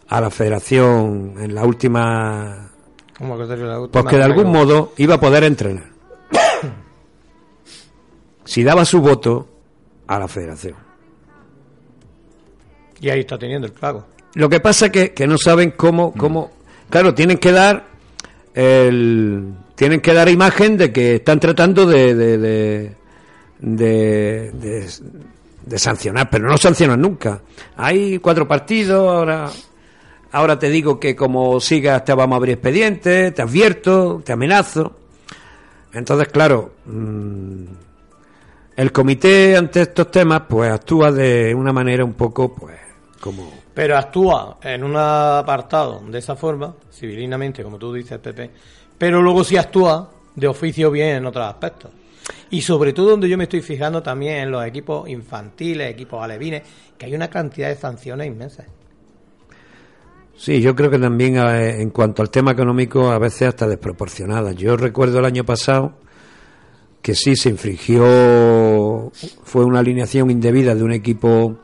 a la federación en la última, ¿Cómo que la última? pues que de algún modo iba a poder entrenar. [coughs] Si daba su voto a la federación. Y ahí está teniendo el pago. Lo que pasa que, que no saben cómo, cómo, claro, tienen que dar el, tienen que dar imagen de que están tratando de, de, de, de, de- de sancionar, pero no sancionan nunca. Hay cuatro partidos, ahora, ahora te digo que como sigas te vamos a abrir expediente, te advierto, te amenazo. Entonces, claro, mm, el comité ante estos temas pues actúa de una manera un poco pues como Pero actúa en un apartado de esa forma, civilinamente, como tú dices, Pepe, pero luego sí actúa de oficio bien en otros aspectos. Y sobre todo donde yo me estoy fijando también en los equipos infantiles, equipos alevines, que hay una cantidad de sanciones inmensas. Sí, yo creo que también eh, en cuanto al tema económico a veces hasta desproporcionadas. Yo recuerdo el año pasado que sí se infringió, fue una alineación indebida de un equipo,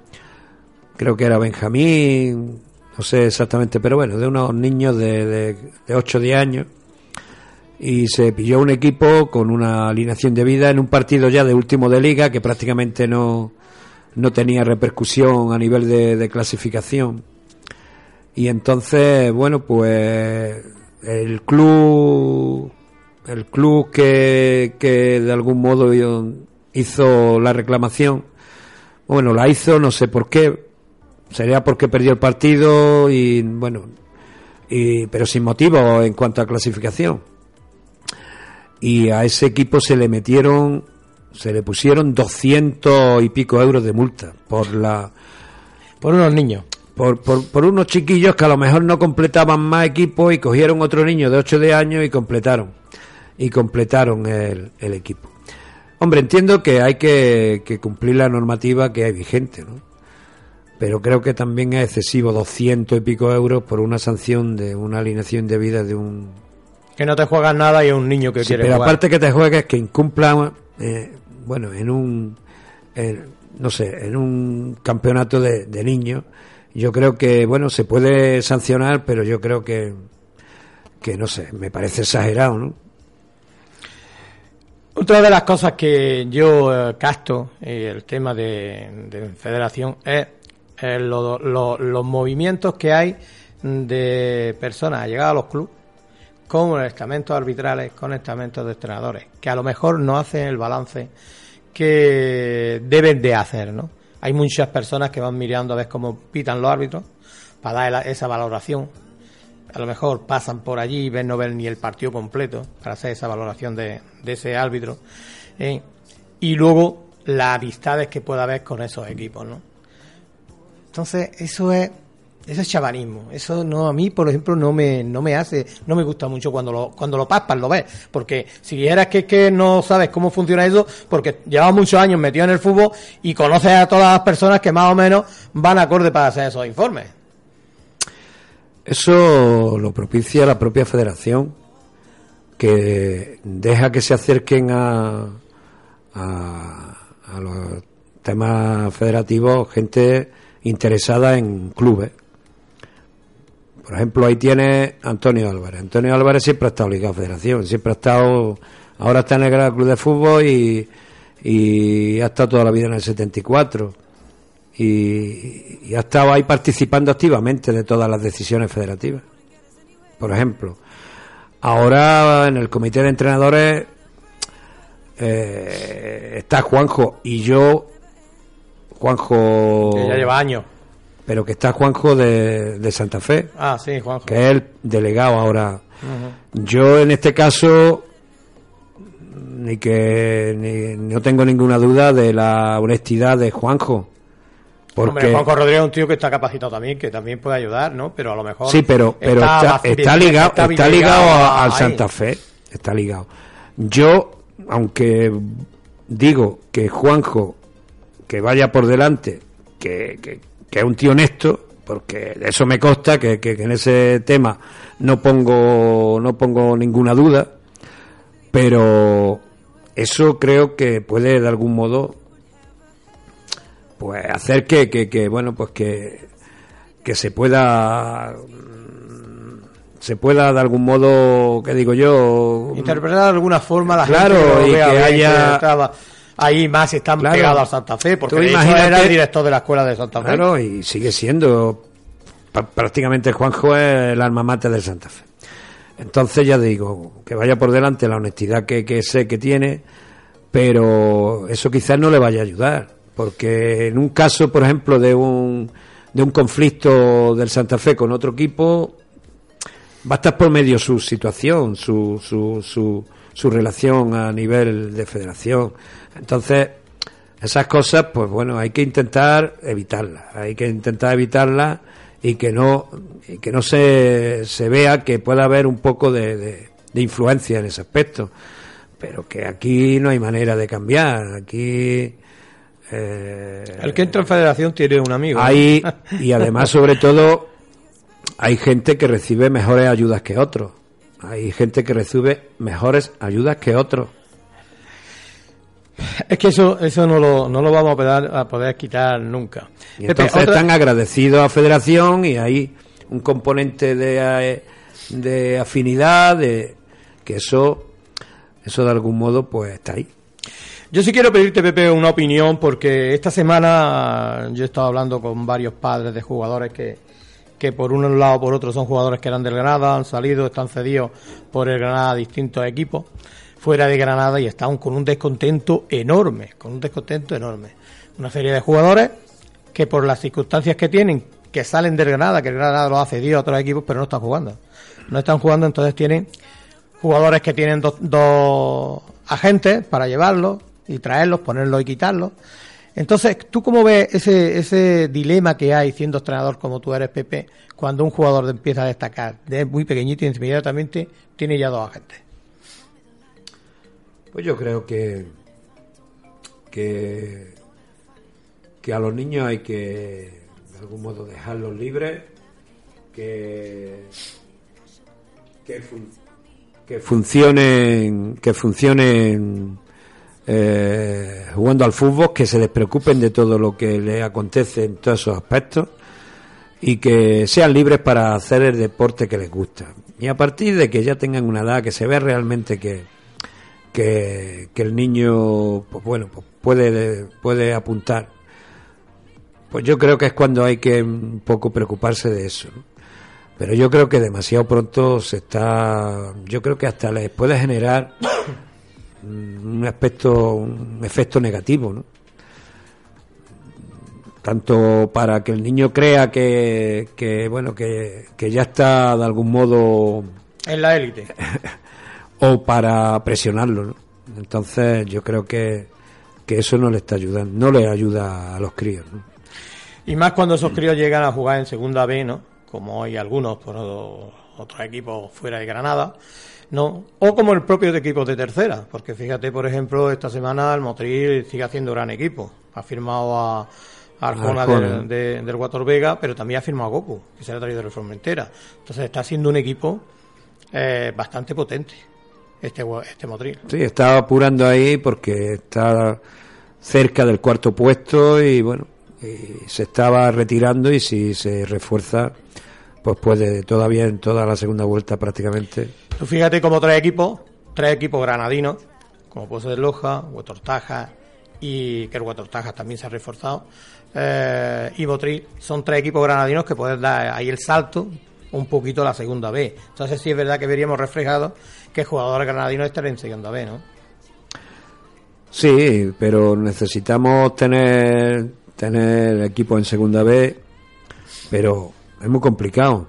creo que era Benjamín, no sé exactamente, pero bueno, de unos niños de, de, de 8 o 10 años, y se pilló un equipo con una alineación de vida en un partido ya de último de liga que prácticamente no, no tenía repercusión a nivel de, de clasificación. Y entonces, bueno, pues el club, el club que, que de algún modo hizo la reclamación, bueno, la hizo, no sé por qué, sería porque perdió el partido y bueno, y, pero sin motivo en cuanto a clasificación y a ese equipo se le metieron, se le pusieron 200 y pico euros de multa por la... Por unos niños. Por, por, por unos chiquillos que a lo mejor no completaban más equipos y cogieron otro niño de 8 de años y completaron. Y completaron el, el equipo. Hombre, entiendo que hay que, que cumplir la normativa que hay vigente, ¿no? Pero creo que también es excesivo 200 y pico euros por una sanción de una alineación de vida de un que no te juegas nada y es un niño que sí, quiere pero jugar. aparte que te juegues que incumpla eh, bueno en un en, no sé en un campeonato de, de, niños yo creo que bueno se puede sancionar pero yo creo que que no sé me parece exagerado no otra de las cosas que yo eh, casto y el tema de, de federación es eh, lo, lo, los movimientos que hay de personas llegadas a los clubes con estamentos arbitrales, con estamentos de entrenadores, que a lo mejor no hacen el balance que deben de hacer, ¿no? Hay muchas personas que van mirando a ver cómo pitan los árbitros para dar esa valoración. A lo mejor pasan por allí y ven no ven ni el partido completo para hacer esa valoración de, de ese árbitro. ¿eh? Y luego las amistades que pueda haber con esos equipos, ¿no? Entonces, eso es eso es chavanismo. Eso no a mí, por ejemplo, no me no me hace, no me gusta mucho cuando lo cuando lo paspas, lo ves, porque si dijeras que que no sabes cómo funciona eso, porque llevas muchos años metido en el fútbol y conoces a todas las personas que más o menos van acorde para hacer esos informes. Eso lo propicia la propia federación que deja que se acerquen a a, a los temas federativos gente interesada en clubes por ejemplo, ahí tiene Antonio Álvarez. Antonio Álvarez siempre ha estado ligado a Federación, siempre ha estado, ahora está en el Gran Club de Fútbol y, y ha estado toda la vida en el 74. Y, y ha estado ahí participando activamente de todas las decisiones federativas. Por ejemplo, ahora en el comité de entrenadores eh, está Juanjo y yo, Juanjo. Que ya lleva años pero que está Juanjo de, de, Santa Fe. Ah, sí, Juanjo. Que es el delegado ahora. Uh -huh. Yo en este caso, ni que ni, no tengo ninguna duda de la honestidad de Juanjo. Porque... Hombre, Juanjo Rodríguez es un tío que está capacitado también, que también puede ayudar, ¿no? Pero a lo mejor. Sí, pero, pero está, está, está ligado, está, está ligado, ligado al Santa Fe. Está ligado. Yo, aunque digo que Juanjo, que vaya por delante, que, que, que es un tío honesto, porque eso me consta que, que, que, en ese tema no pongo no pongo ninguna duda, pero eso creo que puede de algún modo pues hacer que, que, que bueno pues que, que se pueda se pueda de algún modo que digo yo interpretar de alguna forma la claro gente y que haya ahí más están claro. pegados a Santa Fe, porque de hecho era el director de la escuela de Santa Fe. Claro, y sigue siendo prácticamente Juanjo es el alma mater de Santa Fe. Entonces ya digo, que vaya por delante la honestidad que, que sé que tiene, pero eso quizás no le vaya a ayudar, porque en un caso, por ejemplo, de un, de un conflicto del Santa Fe con otro equipo, va a estar por medio su situación, su, su, su, su relación a nivel de federación. Entonces, esas cosas, pues bueno, hay que intentar evitarlas, hay que intentar evitarlas y que no, y que no se, se vea que pueda haber un poco de, de, de influencia en ese aspecto. Pero que aquí no hay manera de cambiar, aquí... eh, El que entra en federación tiene un amigo. ¿no? hay, [laughs] y además, sobre todo, hay gente que recibe mejores ayudas que otros. Hay gente que recibe mejores ayudas que otros. Es que eso, eso no, lo, no lo vamos a poder, a poder quitar nunca. Y Pepe, entonces otra- están agradecidos a Federación y hay un componente de, eh, de afinidad, de que eso, eso de algún modo, pues está ahí. Yo sí quiero pedirte, Pepe, una opinión, porque esta semana yo he estado hablando con varios padres de jugadores que, que por un lado o por otro son jugadores que eran del Granada, han salido, están cedidos por el Granada a distintos equipos fuera de Granada y están con un descontento enorme, con un descontento enorme. Una serie de jugadores que por las circunstancias que tienen, que salen del Granada, que el Granada los ha cedido a otros equipos, pero no están jugando. No están jugando, entonces tienen jugadores que tienen dos, dos agentes para llevarlos y traerlos, ponerlos y quitarlos. Entonces, ¿tú cómo ves ese, ese dilema que hay siendo entrenador como tú eres, Pepe, cuando un jugador empieza a destacar de muy pequeñito y inmediatamente tiene ya dos agentes? Pues yo creo que, que, que a los niños hay que, de algún modo, dejarlos libres, que, que, que funcionen, que funcionen eh, jugando al fútbol, que se despreocupen de todo lo que les acontece en todos esos aspectos y que sean libres para hacer el deporte que les gusta. Y a partir de que ya tengan una edad, que se vea realmente que, que, el niño, pues bueno, pues puede, puede apuntar. Pues yo creo que es cuando hay que un poco preocuparse de eso. Pero yo creo que demasiado pronto se está, yo creo que hasta les puede generar un aspecto, un efecto negativo, ¿no? Tanto para que el niño crea que, que bueno, que, que ya está de algún modo En la élite. [laughs] o para presionarlo, ¿no? Entonces yo creo que, que eso no le está ayudando, no le ayuda a los críos, ¿no? Y más cuando esos críos llegan a jugar en segunda B, ¿no? Como hay algunos por otros equipos fuera de Granada, ¿no? O como el propio de equipos de tercera, porque fíjate, por ejemplo, esta semana el Motril sigue haciendo gran equipo. Ha firmado a, Arjona, Arjona. del- de- del Guator Vega, pero también ha firmado a Goku, que se le ha traído de Formentera. Entonces está siendo un equipo eh, bastante potente, este, este Motril. Sí, está apurando ahí porque está cerca del cuarto puesto y bueno, y se estaba retirando y si se refuerza, pues puede todavía en toda la segunda vuelta prácticamente. Tú fíjate como tres equipos, tres equipos granadinos, como puede ser Loja, Huetortaja y que el Huetortaja también se ha reforzado, eh, y Botril, son tres equipos granadinos que pueden dar ahí el salto un poquito a la segunda B. Entonces sí es verdad que veríamos reflejado que jugadores granadinos estén en segunda B, ¿no? Sí, pero necesitamos tener tener equipo en segunda B, pero es muy complicado,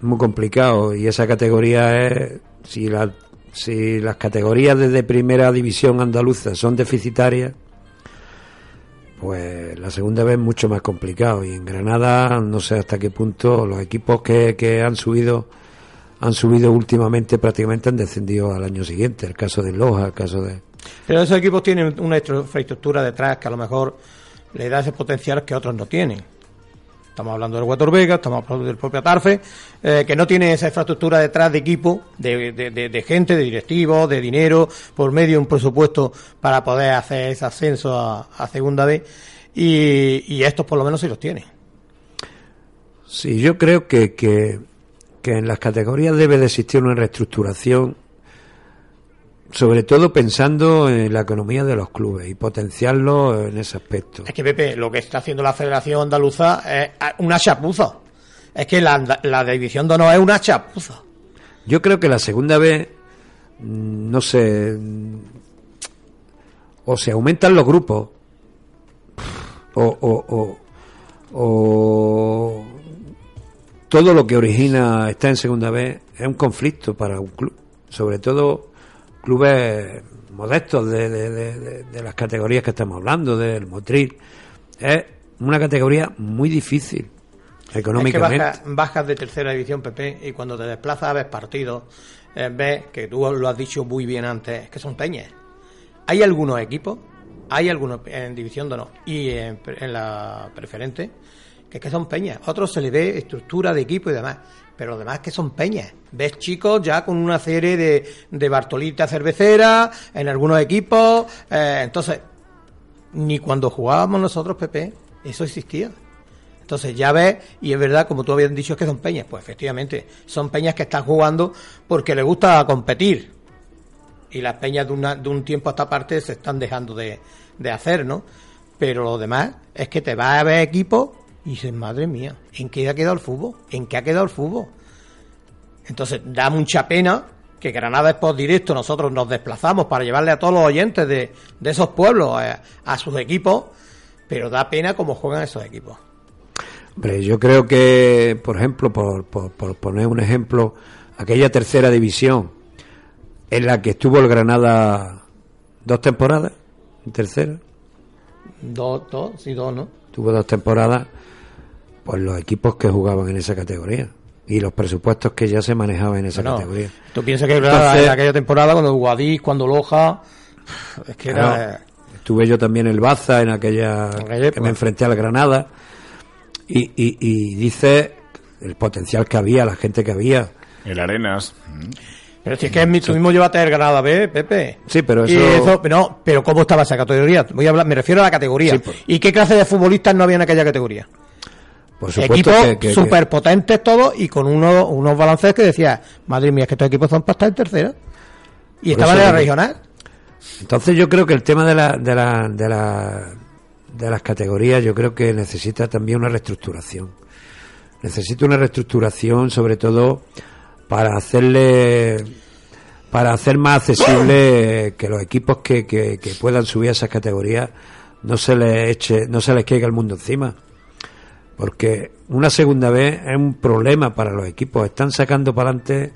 muy complicado y esa categoría es si la, si las categorías desde primera división andaluza son deficitarias, pues la segunda B es mucho más complicado y en Granada no sé hasta qué punto los equipos que, que han subido han subido últimamente prácticamente han descendido al año siguiente, el caso de Loja, el caso de Pero esos equipos tienen una infraestructura detrás que a lo mejor le da ese potencial que otros no tienen. Estamos hablando del Huetor Vega, estamos hablando del propio Atarfe, eh, que no tiene esa infraestructura detrás de equipo, de, de- de- de gente, de directivos, de dinero, por medio de un presupuesto para poder hacer ese ascenso a, Segunda B. Y, estos por lo menos sí los tienen. Sí, yo creo que, que, que en las categorías debe de existir una reestructuración, sobre todo pensando en la economía de los clubes y potenciarlo en ese aspecto. Es que Pepe, lo que está haciendo la Federación Andaluza es una chapuza. Es que la, la división de honor es una chapuza. Yo creo que la segunda vez, mm, no sé, mm, o se aumentan los grupos, o, o, o, o todo lo que origina estar en segunda vez es un conflicto para un club, sobre todo clubes modestos de, de- de- de- las categorías que estamos hablando, del Motril. Es una categoría muy difícil económicamente. Es que bajas, bajas de tercera división, PP, y cuando te desplazas a ver partidos, eh, ves que tú lo has dicho muy bien antes, es que son peñas. Hay algunos equipos, hay algunos en división de honor y en, en la preferente, que es que son peñas. Otros se le ve estructura de equipo y demás, pero los demás que son peñas. Ves chicos ya con una serie de, de Bartolita cervecera en algunos equipos, eh, entonces, ni cuando jugábamos nosotros, PP, eso existía. Entonces ya ves, y es verdad, como tú habías dicho, es que son peñas. Pues efectivamente, son peñas que están jugando porque les gusta competir. Y las peñas de, una, de un tiempo a esta parte se están dejando de, de hacer, ¿no? Pero lo demás es que te vas a ver equipos y dices, madre mía, ¿en qué ha quedado el fútbol? ¿En qué ha quedado el fútbol? Entonces da mucha pena que Granada Sport Directo nosotros nos desplazamos para llevarle a todos los oyentes de, de esos pueblos eh, a sus equipos, pero da pena cómo juegan esos equipos. Hombre, yo creo que, por ejemplo, por, por- por poner un ejemplo, aquella tercera división en la que estuvo el Granada dos temporadas, en tercera, Dos, dos, sí, dos, ¿no? tuvo dos temporadas, pues los equipos que jugaban en esa categoría y los presupuestos que ya se manejaban en esa Bueno, categoría. Tú piensas que Entonces- en aquella temporada, cuando Guadix, cuando Loja, es que era... Estuve yo también en el Baza en aquella En aquella que me enfrenté al Granada y, y, y dice el potencial que había, la gente que había. El Arenas. Pero si es que es mi, tú mismo llevaste el Granada B, Pepe. Sí, pero Y eso- no, pero ¿cómo estaba esa categoría? Voy a hablar, me refiero a la categoría. Sí, pues. ¿Y qué clase de futbolistas no había en aquella categoría? Por Equipos súper potentes todos y con unos, unos balances que decía, madre mía, es que estos equipos son para estar en tercera. Y estaban en la regional. Entonces yo creo que el tema de la, de la, de la, de las categorías yo creo que necesita también una reestructuración. Necesita una reestructuración sobre todo para hacerle para hacer más accesible que los equipos que, que, que puedan subir a esas categorías no se les eche, no se les caiga el mundo encima. Porque una segunda vez es un problema para los equipos. Están sacando para adelante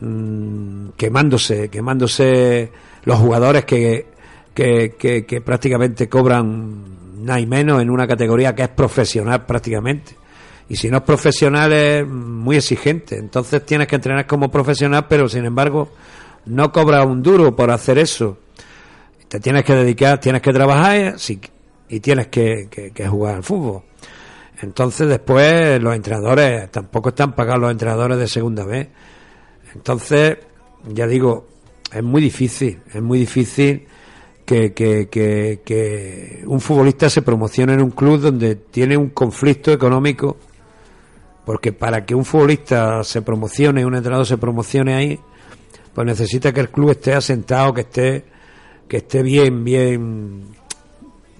mm, quemándose, quemándose los jugadores que, que, prácticamente cobran nada y menos en una categoría que es profesional prácticamente. Y si no es profesional es muy exigente. Entonces tienes que entrenar como profesional, pero sin embargo no cobras un duro por hacer eso. Te tienes que dedicar, tienes que trabajar sí, y tienes que- que jugar al fútbol. Entonces después los entrenadores tampoco están pagados los entrenadores de segunda vez. Entonces, ya digo, es muy difícil, es muy difícil que, que, que, que un futbolista se promocione en un club donde tiene un conflicto económico, porque para que un futbolista se promocione, un entrenador se promocione ahí, pues necesita que el club esté asentado, que esté, que esté bien, bien,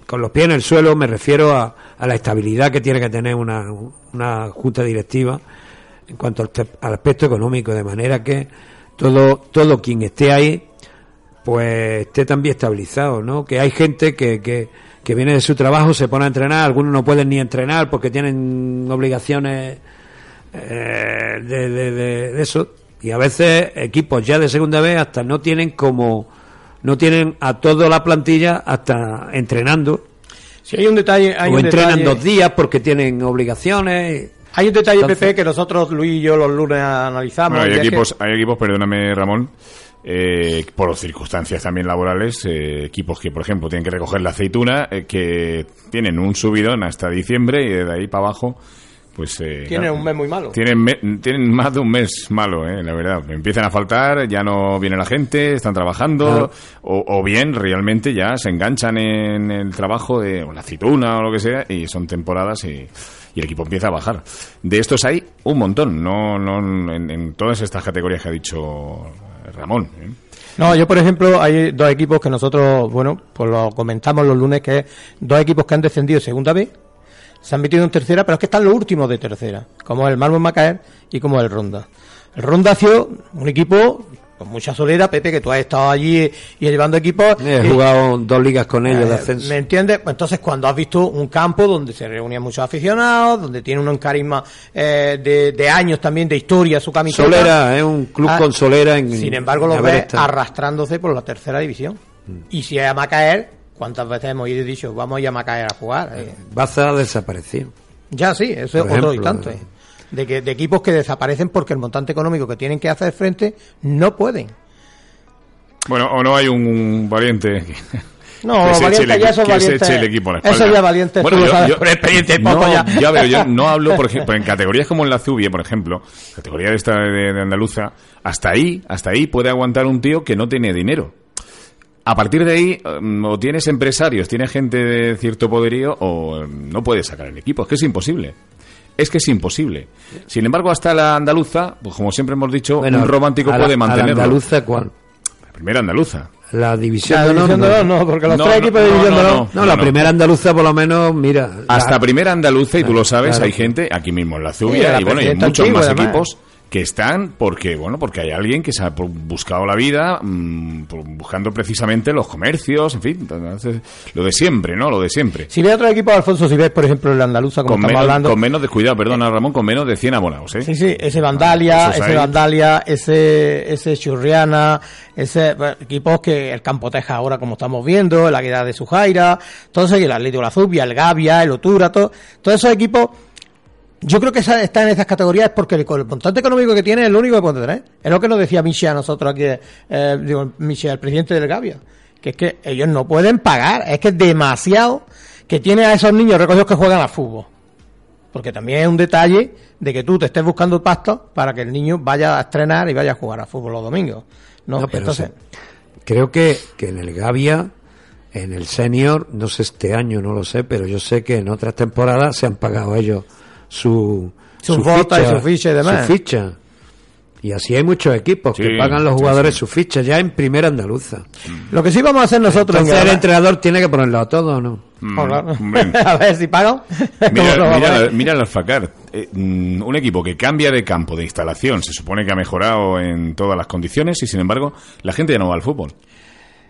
con los pies en el suelo, me refiero a, a la estabilidad que tiene que tener una, una junta directiva en cuanto al, aspecto económico, de manera que todo, todo quien esté ahí, pues esté también estabilizado, ¿no? Que hay gente que, que, que viene de su trabajo, se pone a entrenar, algunos no pueden ni entrenar porque tienen obligaciones eh, de- de eso, y a veces equipos ya de segunda vez hasta no tienen como, no tienen a toda la plantilla hasta entrenando, Si hay un detalle, hay o un entrenan detalle- dos días porque tienen obligaciones. Hay un detalle, Entonces- Pepe, que nosotros, Luis y yo, los lunes analizamos. Bueno, hay, es que- equipos, hay equipos, perdóname Ramón, eh, por circunstancias también laborales, eh, equipos que, por ejemplo, tienen que recoger la aceituna, eh, que tienen un subidón hasta diciembre y de ahí para abajo, pues... eh, Tienen claro, un mes muy malo. Tienen, me- tienen más de un mes malo, eh, la verdad. Empiezan a faltar, ya no viene la gente, están trabajando, Claro. o, o bien realmente ya se enganchan en el trabajo de o la aceituna o lo que sea, y son temporadas y, y el equipo empieza a bajar. De estos hay un montón, no, no en, en todas estas categorías que ha dicho Ramón. ¿eh? No, yo por ejemplo, hay dos equipos que nosotros, bueno, pues lo comentamos los lunes, que es dos equipos que han descendido de segunda vez, se han metido en tercera, pero es que están los últimos de tercera, como el Malmo Macaer y como el Ronda. El Ronda ha sido un equipo con mucha solera, Pepe, que tú has estado allí y llevando equipos. He eh, jugado dos ligas con ellos de eh, ascenso. ¿Me entiendes? Pues entonces, cuando has visto un campo donde se reunían muchos aficionados, donde tiene un carisma eh, de, de años también, de historia, su camiseta. Solera, es un club Ah, con solera en Sin embargo, los ves arrastrándose por la tercera división. Y si es a Macaer, ¿cuántas veces hemos ido y dicho, vamos a ir a Macaer a jugar? Eh, Baza desapareció. ya sí, eso es otro instante. eh. De, que, de equipos que desaparecen porque el montante económico que tienen que hacer frente no pueden. Bueno, o no hay un valiente. que- No, que se eche valiente el ya equi- eso es que se valiente. eche el equipo a la Eso ya valiente, Bueno, tú yo- sabes yo- por experiencia y no, poco ya. ya, pero yo no hablo, por ejemplo, [laughs] en categorías como en la Zubie, por ejemplo, categoría de esta de, de Andaluza, hasta ahí, hasta ahí puede aguantar un tío que no tiene dinero. A partir de ahí, mm, o tienes empresarios, tienes gente de cierto poderío, o mm, no puedes sacar el equipo. Es que es imposible. Es que es imposible. Sin embargo, hasta la andaluza, pues como siempre hemos dicho, Bueno, un romántico a la- puede a la mantenerlo. andaluza, ¿cuál? La primera andaluza. La división La de no. honor, no, porque los No, tres no, equipos de no, división no, de honor. no. No, la primera andaluza, por lo menos, mira. la- Hasta primera andaluza, y tú lo sabes, claro. hay gente aquí mismo en la Zubia, la y bueno, y muchos antigua, más además. equipos que están porque, bueno, porque hay alguien que se ha buscado la vida mm, por- buscando precisamente los comercios, en fin, entonces, lo de siempre, ¿no? Lo de siempre. Si ves otro equipo, Alfonso, si ves, por ejemplo, el Andaluza, como Con estamos menos, hablando. con menos de cuidado, perdona Ramón, con menos de 100 abonados, ¿eh? Sí, sí, ese Vandalia, Esos ese ahí. Vandalia, ese, ese Churriana, ese bueno, equipos que el Campo Teja ahora como estamos viendo, el Águila de Sujaira, y el Atlético de la Zubia, el Gavia, el Otura, todo, todos esos equipos, yo creo que esa- están en esas categorías porque el, el montante económico que tiene es lo único que puede tener. Es lo que nos decía Michel a nosotros aquí, eh, digo, Michel, el presidente del Gavia, que es que ellos no pueden pagar, es que es demasiado que tiene a esos niños recogidos que juegan al fútbol. Porque también es un detalle de que tú te estés buscando el pasto para que el niño vaya a estrenar y vaya a jugar a fútbol los domingos. No, No, pero entonces, sí. creo que, que en el Gavia, en el senior, no sé este año, no lo sé, pero yo sé que en otras temporadas se han pagado ellos su, Su cuota y su ficha y demás. Su ficha. Y así hay muchos equipos que pagan los jugadores sí. su ficha ya en primera andaluza. lo que sí vamos a hacer nosotros en Entonces el entrenador tiene que ponerlo a todo, ¿o ¿no? Mm, [laughs] a ver si. ¿Cómo Mira, [laughs] mira, mira el Alfacar. Eh, mm, un equipo que cambia de campo, de instalación, se supone que ha mejorado en todas las condiciones y sin embargo la gente ya no va al fútbol.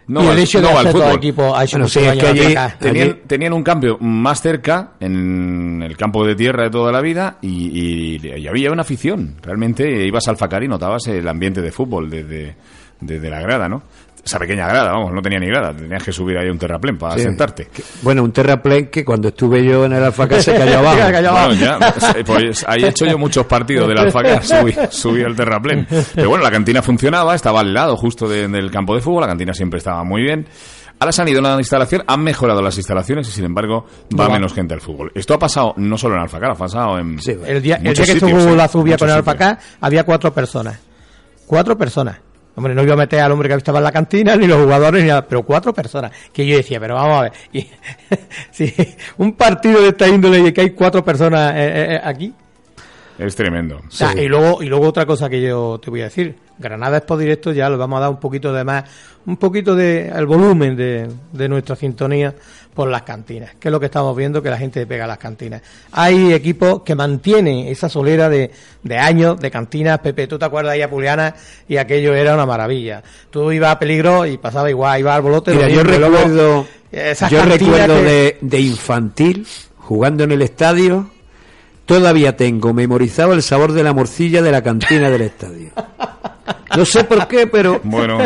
No y el hecho no de al hacer todo equipo Bueno, sí, es que allí-. Tenían, Allí- tenían un cambio más cerca en el campo de tierra de toda la vida y, y- y había una afición. Realmente ibas al Facar y notabas el ambiente de fútbol desde, desde la grada, ¿no? Esa pequeña grada, vamos, no tenía ni grada. Tenías que subir ahí a un terraplén para Sí. sentarte. Que- Bueno, un terraplén que cuando estuve yo en el Alfacar [laughs] se cayó abajo. Bueno, ya, pues, eh, pues, ahí he hecho yo muchos partidos del Alfacar, [laughs] subí, subí al terraplén. Pero bueno, la cantina funcionaba, estaba al lado justo de- del campo de fútbol, la cantina siempre estaba muy bien. Ahora se han ido a la instalación, han mejorado las instalaciones y sin embargo va No va. menos gente al fútbol. Esto ha pasado no solo en Alfacar, ha pasado en Sí. El día, el día que sitios, estuvo la Muchos con el. Alfacá, había cuatro personas. Cuatro personas. Hombre, no iba a meter al hombre que estaba en la cantina, ni los jugadores, ni nada, pero cuatro personas. Que yo decía, pero vamos a ver. Y, [laughs] sí, un partido de esta índole y que hay cuatro personas eh, eh, eh, aquí. Es tremendo. O sea, y luego y luego otra cosa que yo te voy a decir, Granada Expo Directo ya le vamos a dar un poquito de más, un poquito de el volumen de, de nuestra sintonía por las cantinas, que es lo que estamos viendo que la gente pega a las cantinas. Hay equipos que mantienen esa solera de, de años de cantinas, Pepe, tú te acuerdas ahí a Puliana y aquello era una maravilla. Tú ibas a peligro y pasaba igual, ibas al bolote. Mira, yo recuerdo, yo recuerdo que- de, de infantil, jugando en el estadio, todavía tengo memorizado el sabor de la morcilla de la cantina del estadio. [laughs] No sé por qué, pero [laughs] Bueno,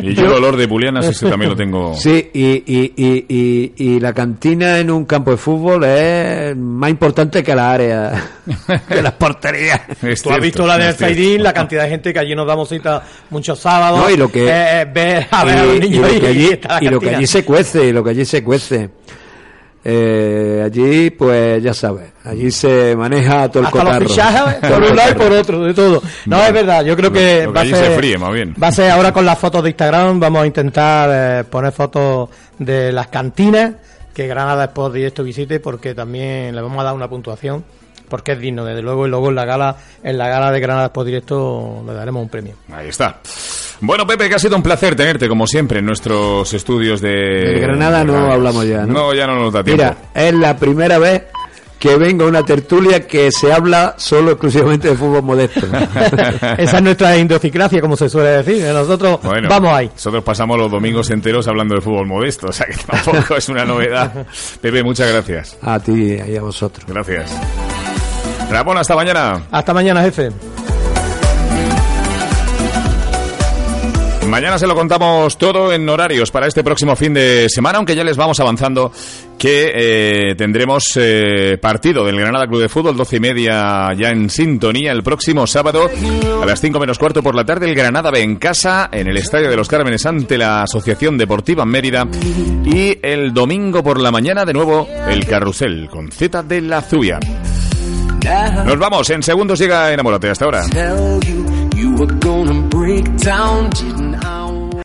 y, y yo el olor de Puliana sí también lo tengo. sí, y, y, y, y, y la cantina en un campo de fútbol es más importante que la área, [laughs] que las porterías. Es Tú has visto la del es cierto. Zaidín, la cantidad de gente que allí nos damos cita muchos sábados. No, y lo que- eh, eh, ver a ver a los y niños lo que allí, y lo que allí se cuece, y lo que allí se cuece. Eh, allí, pues ya sabes, allí se maneja todo el Hasta los fichajes [laughs] por un lado y por otro, de todo. No, Bueno, es verdad, yo creo que, lo que va, allí ser, se fríe, más bien. va a ser ahora con las fotos de Instagram, vamos a intentar eh, poner fotos de las cantinas que Granada Sport Directo visite porque también le vamos a dar una puntuación porque es digno, desde luego, y luego en la gala, en la gala de Granada Sport Directo le daremos un premio. Ahí está. Bueno, Pepe, que ha sido un placer tenerte, como siempre, en nuestros estudios de... De Granada no hablamos ya, ¿no? No, ya no nos da tiempo. Mira, es la primera vez que venga una tertulia que se habla solo exclusivamente de fútbol modesto. [laughs] Esa es nuestra idiosincrasia, como se suele decir. Nosotros Bueno, vamos ahí. Nosotros pasamos los domingos enteros hablando de fútbol modesto, o sea que tampoco es una novedad. [laughs] Pepe, muchas gracias. A ti y a vosotros. Gracias. Ramón, hasta mañana. Hasta mañana, jefe. Mañana se lo contamos todo en horarios para este próximo fin de semana, aunque ya les vamos avanzando que eh, tendremos eh, partido del Granada Club de Fútbol, doce y media ya en sintonía el próximo sábado a las cinco menos cuarto por la tarde. El Granada ve en casa en el Estadio de los Cármenes ante la Asociación Deportiva Mérida y el domingo por la mañana de nuevo el Carrusel con Z de la Zuya. Nos vamos, en segundos llega Enamórate, hasta ahora. You were gonna break down, didn't I?